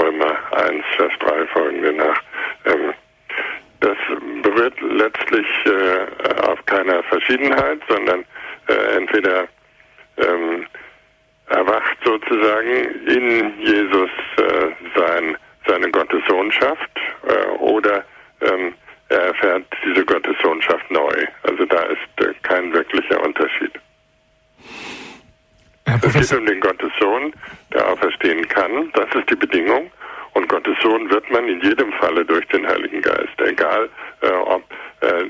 Römer 1, Vers 3 folgende nach. Ähm, das berührt letztlich äh, auf keiner Verschiedenheit, sondern äh, entweder ähm, erwacht sozusagen in Jesus äh, sein, seine Gottessohnschaft oder ähm, er erfährt diese Gottessohnschaft neu. Also da ist äh, kein wirklicher Unterschied. Es geht um den Gottessohn, der auferstehen kann. Das ist die Bedingung. Und Gottes Sohn wird man in jedem Falle durch den Heiligen Geist, egal äh, ob äh,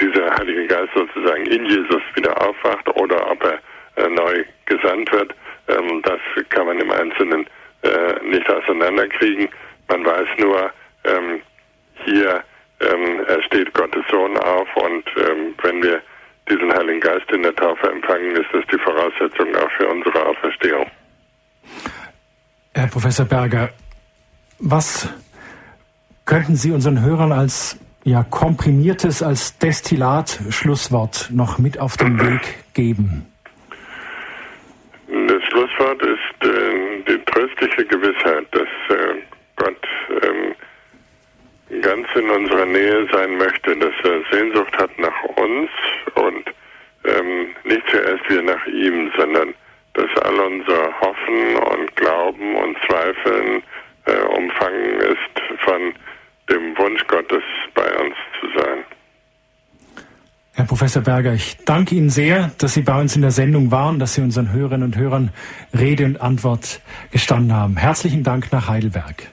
dieser Heilige Geist sozusagen in Jesus wieder aufwacht oder ob er äh, neu gesandt wird. Ähm, das kann man im Einzelnen äh, nicht auseinanderkriegen. Man weiß nur, ähm, hier ähm, er steht Gottes Sohn auf und ähm, wenn wir diesen Heiligen Geist in der Taufe empfangen, ist das die Voraussetzung auch für unsere Auferstehung. Herr Professor Berger, was könnten Sie unseren Hörern als ja, komprimiertes, als Destillat Schlusswort noch mit auf den Weg geben? Das Schlusswort ist äh, die tröstliche Gewissheit, dass äh, Gott ähm, ganz in unserer Nähe sein möchte, dass er Sehnsucht hat nach uns und ähm, nicht zuerst wir nach ihm, sondern dass all unser Hoffen und Glauben und Zweifeln äh, umfangen ist von dem Wunsch Gottes bei uns zu sein. Herr Professor Berger, ich danke Ihnen sehr, dass Sie bei uns in der Sendung waren, dass Sie unseren Hörerinnen und Hörern Rede und Antwort gestanden haben. Herzlichen Dank nach Heidelberg.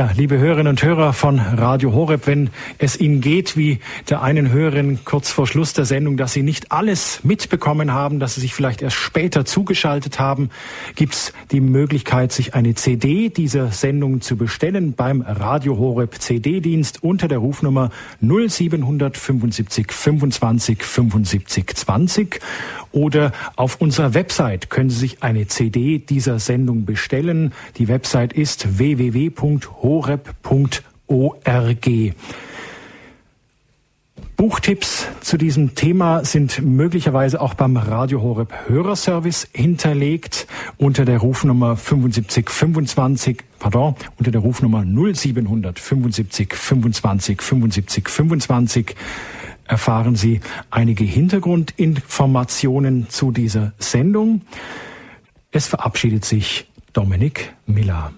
Ja, liebe Hörerinnen und Hörer von Radio Horeb, wenn es Ihnen geht wie der einen Hörerin kurz vor Schluss der Sendung, dass Sie nicht alles mitbekommen haben, dass Sie sich vielleicht erst später zugeschaltet haben, gibt es die Möglichkeit, sich eine CD dieser Sendung zu bestellen beim Radio Horeb CD-Dienst unter der Rufnummer 0775 25 75 20 oder auf unserer Website können Sie sich eine CD dieser Sendung bestellen. Die Website ist www.horeb.org. Buchtipps zu diesem Thema sind möglicherweise auch beim Radio Horeb Hörerservice hinterlegt unter der Rufnummer 7525, pardon, unter der Rufnummer 0700 75 25 75 25 erfahren Sie einige Hintergrundinformationen zu dieser Sendung. Es verabschiedet sich Dominik Miller.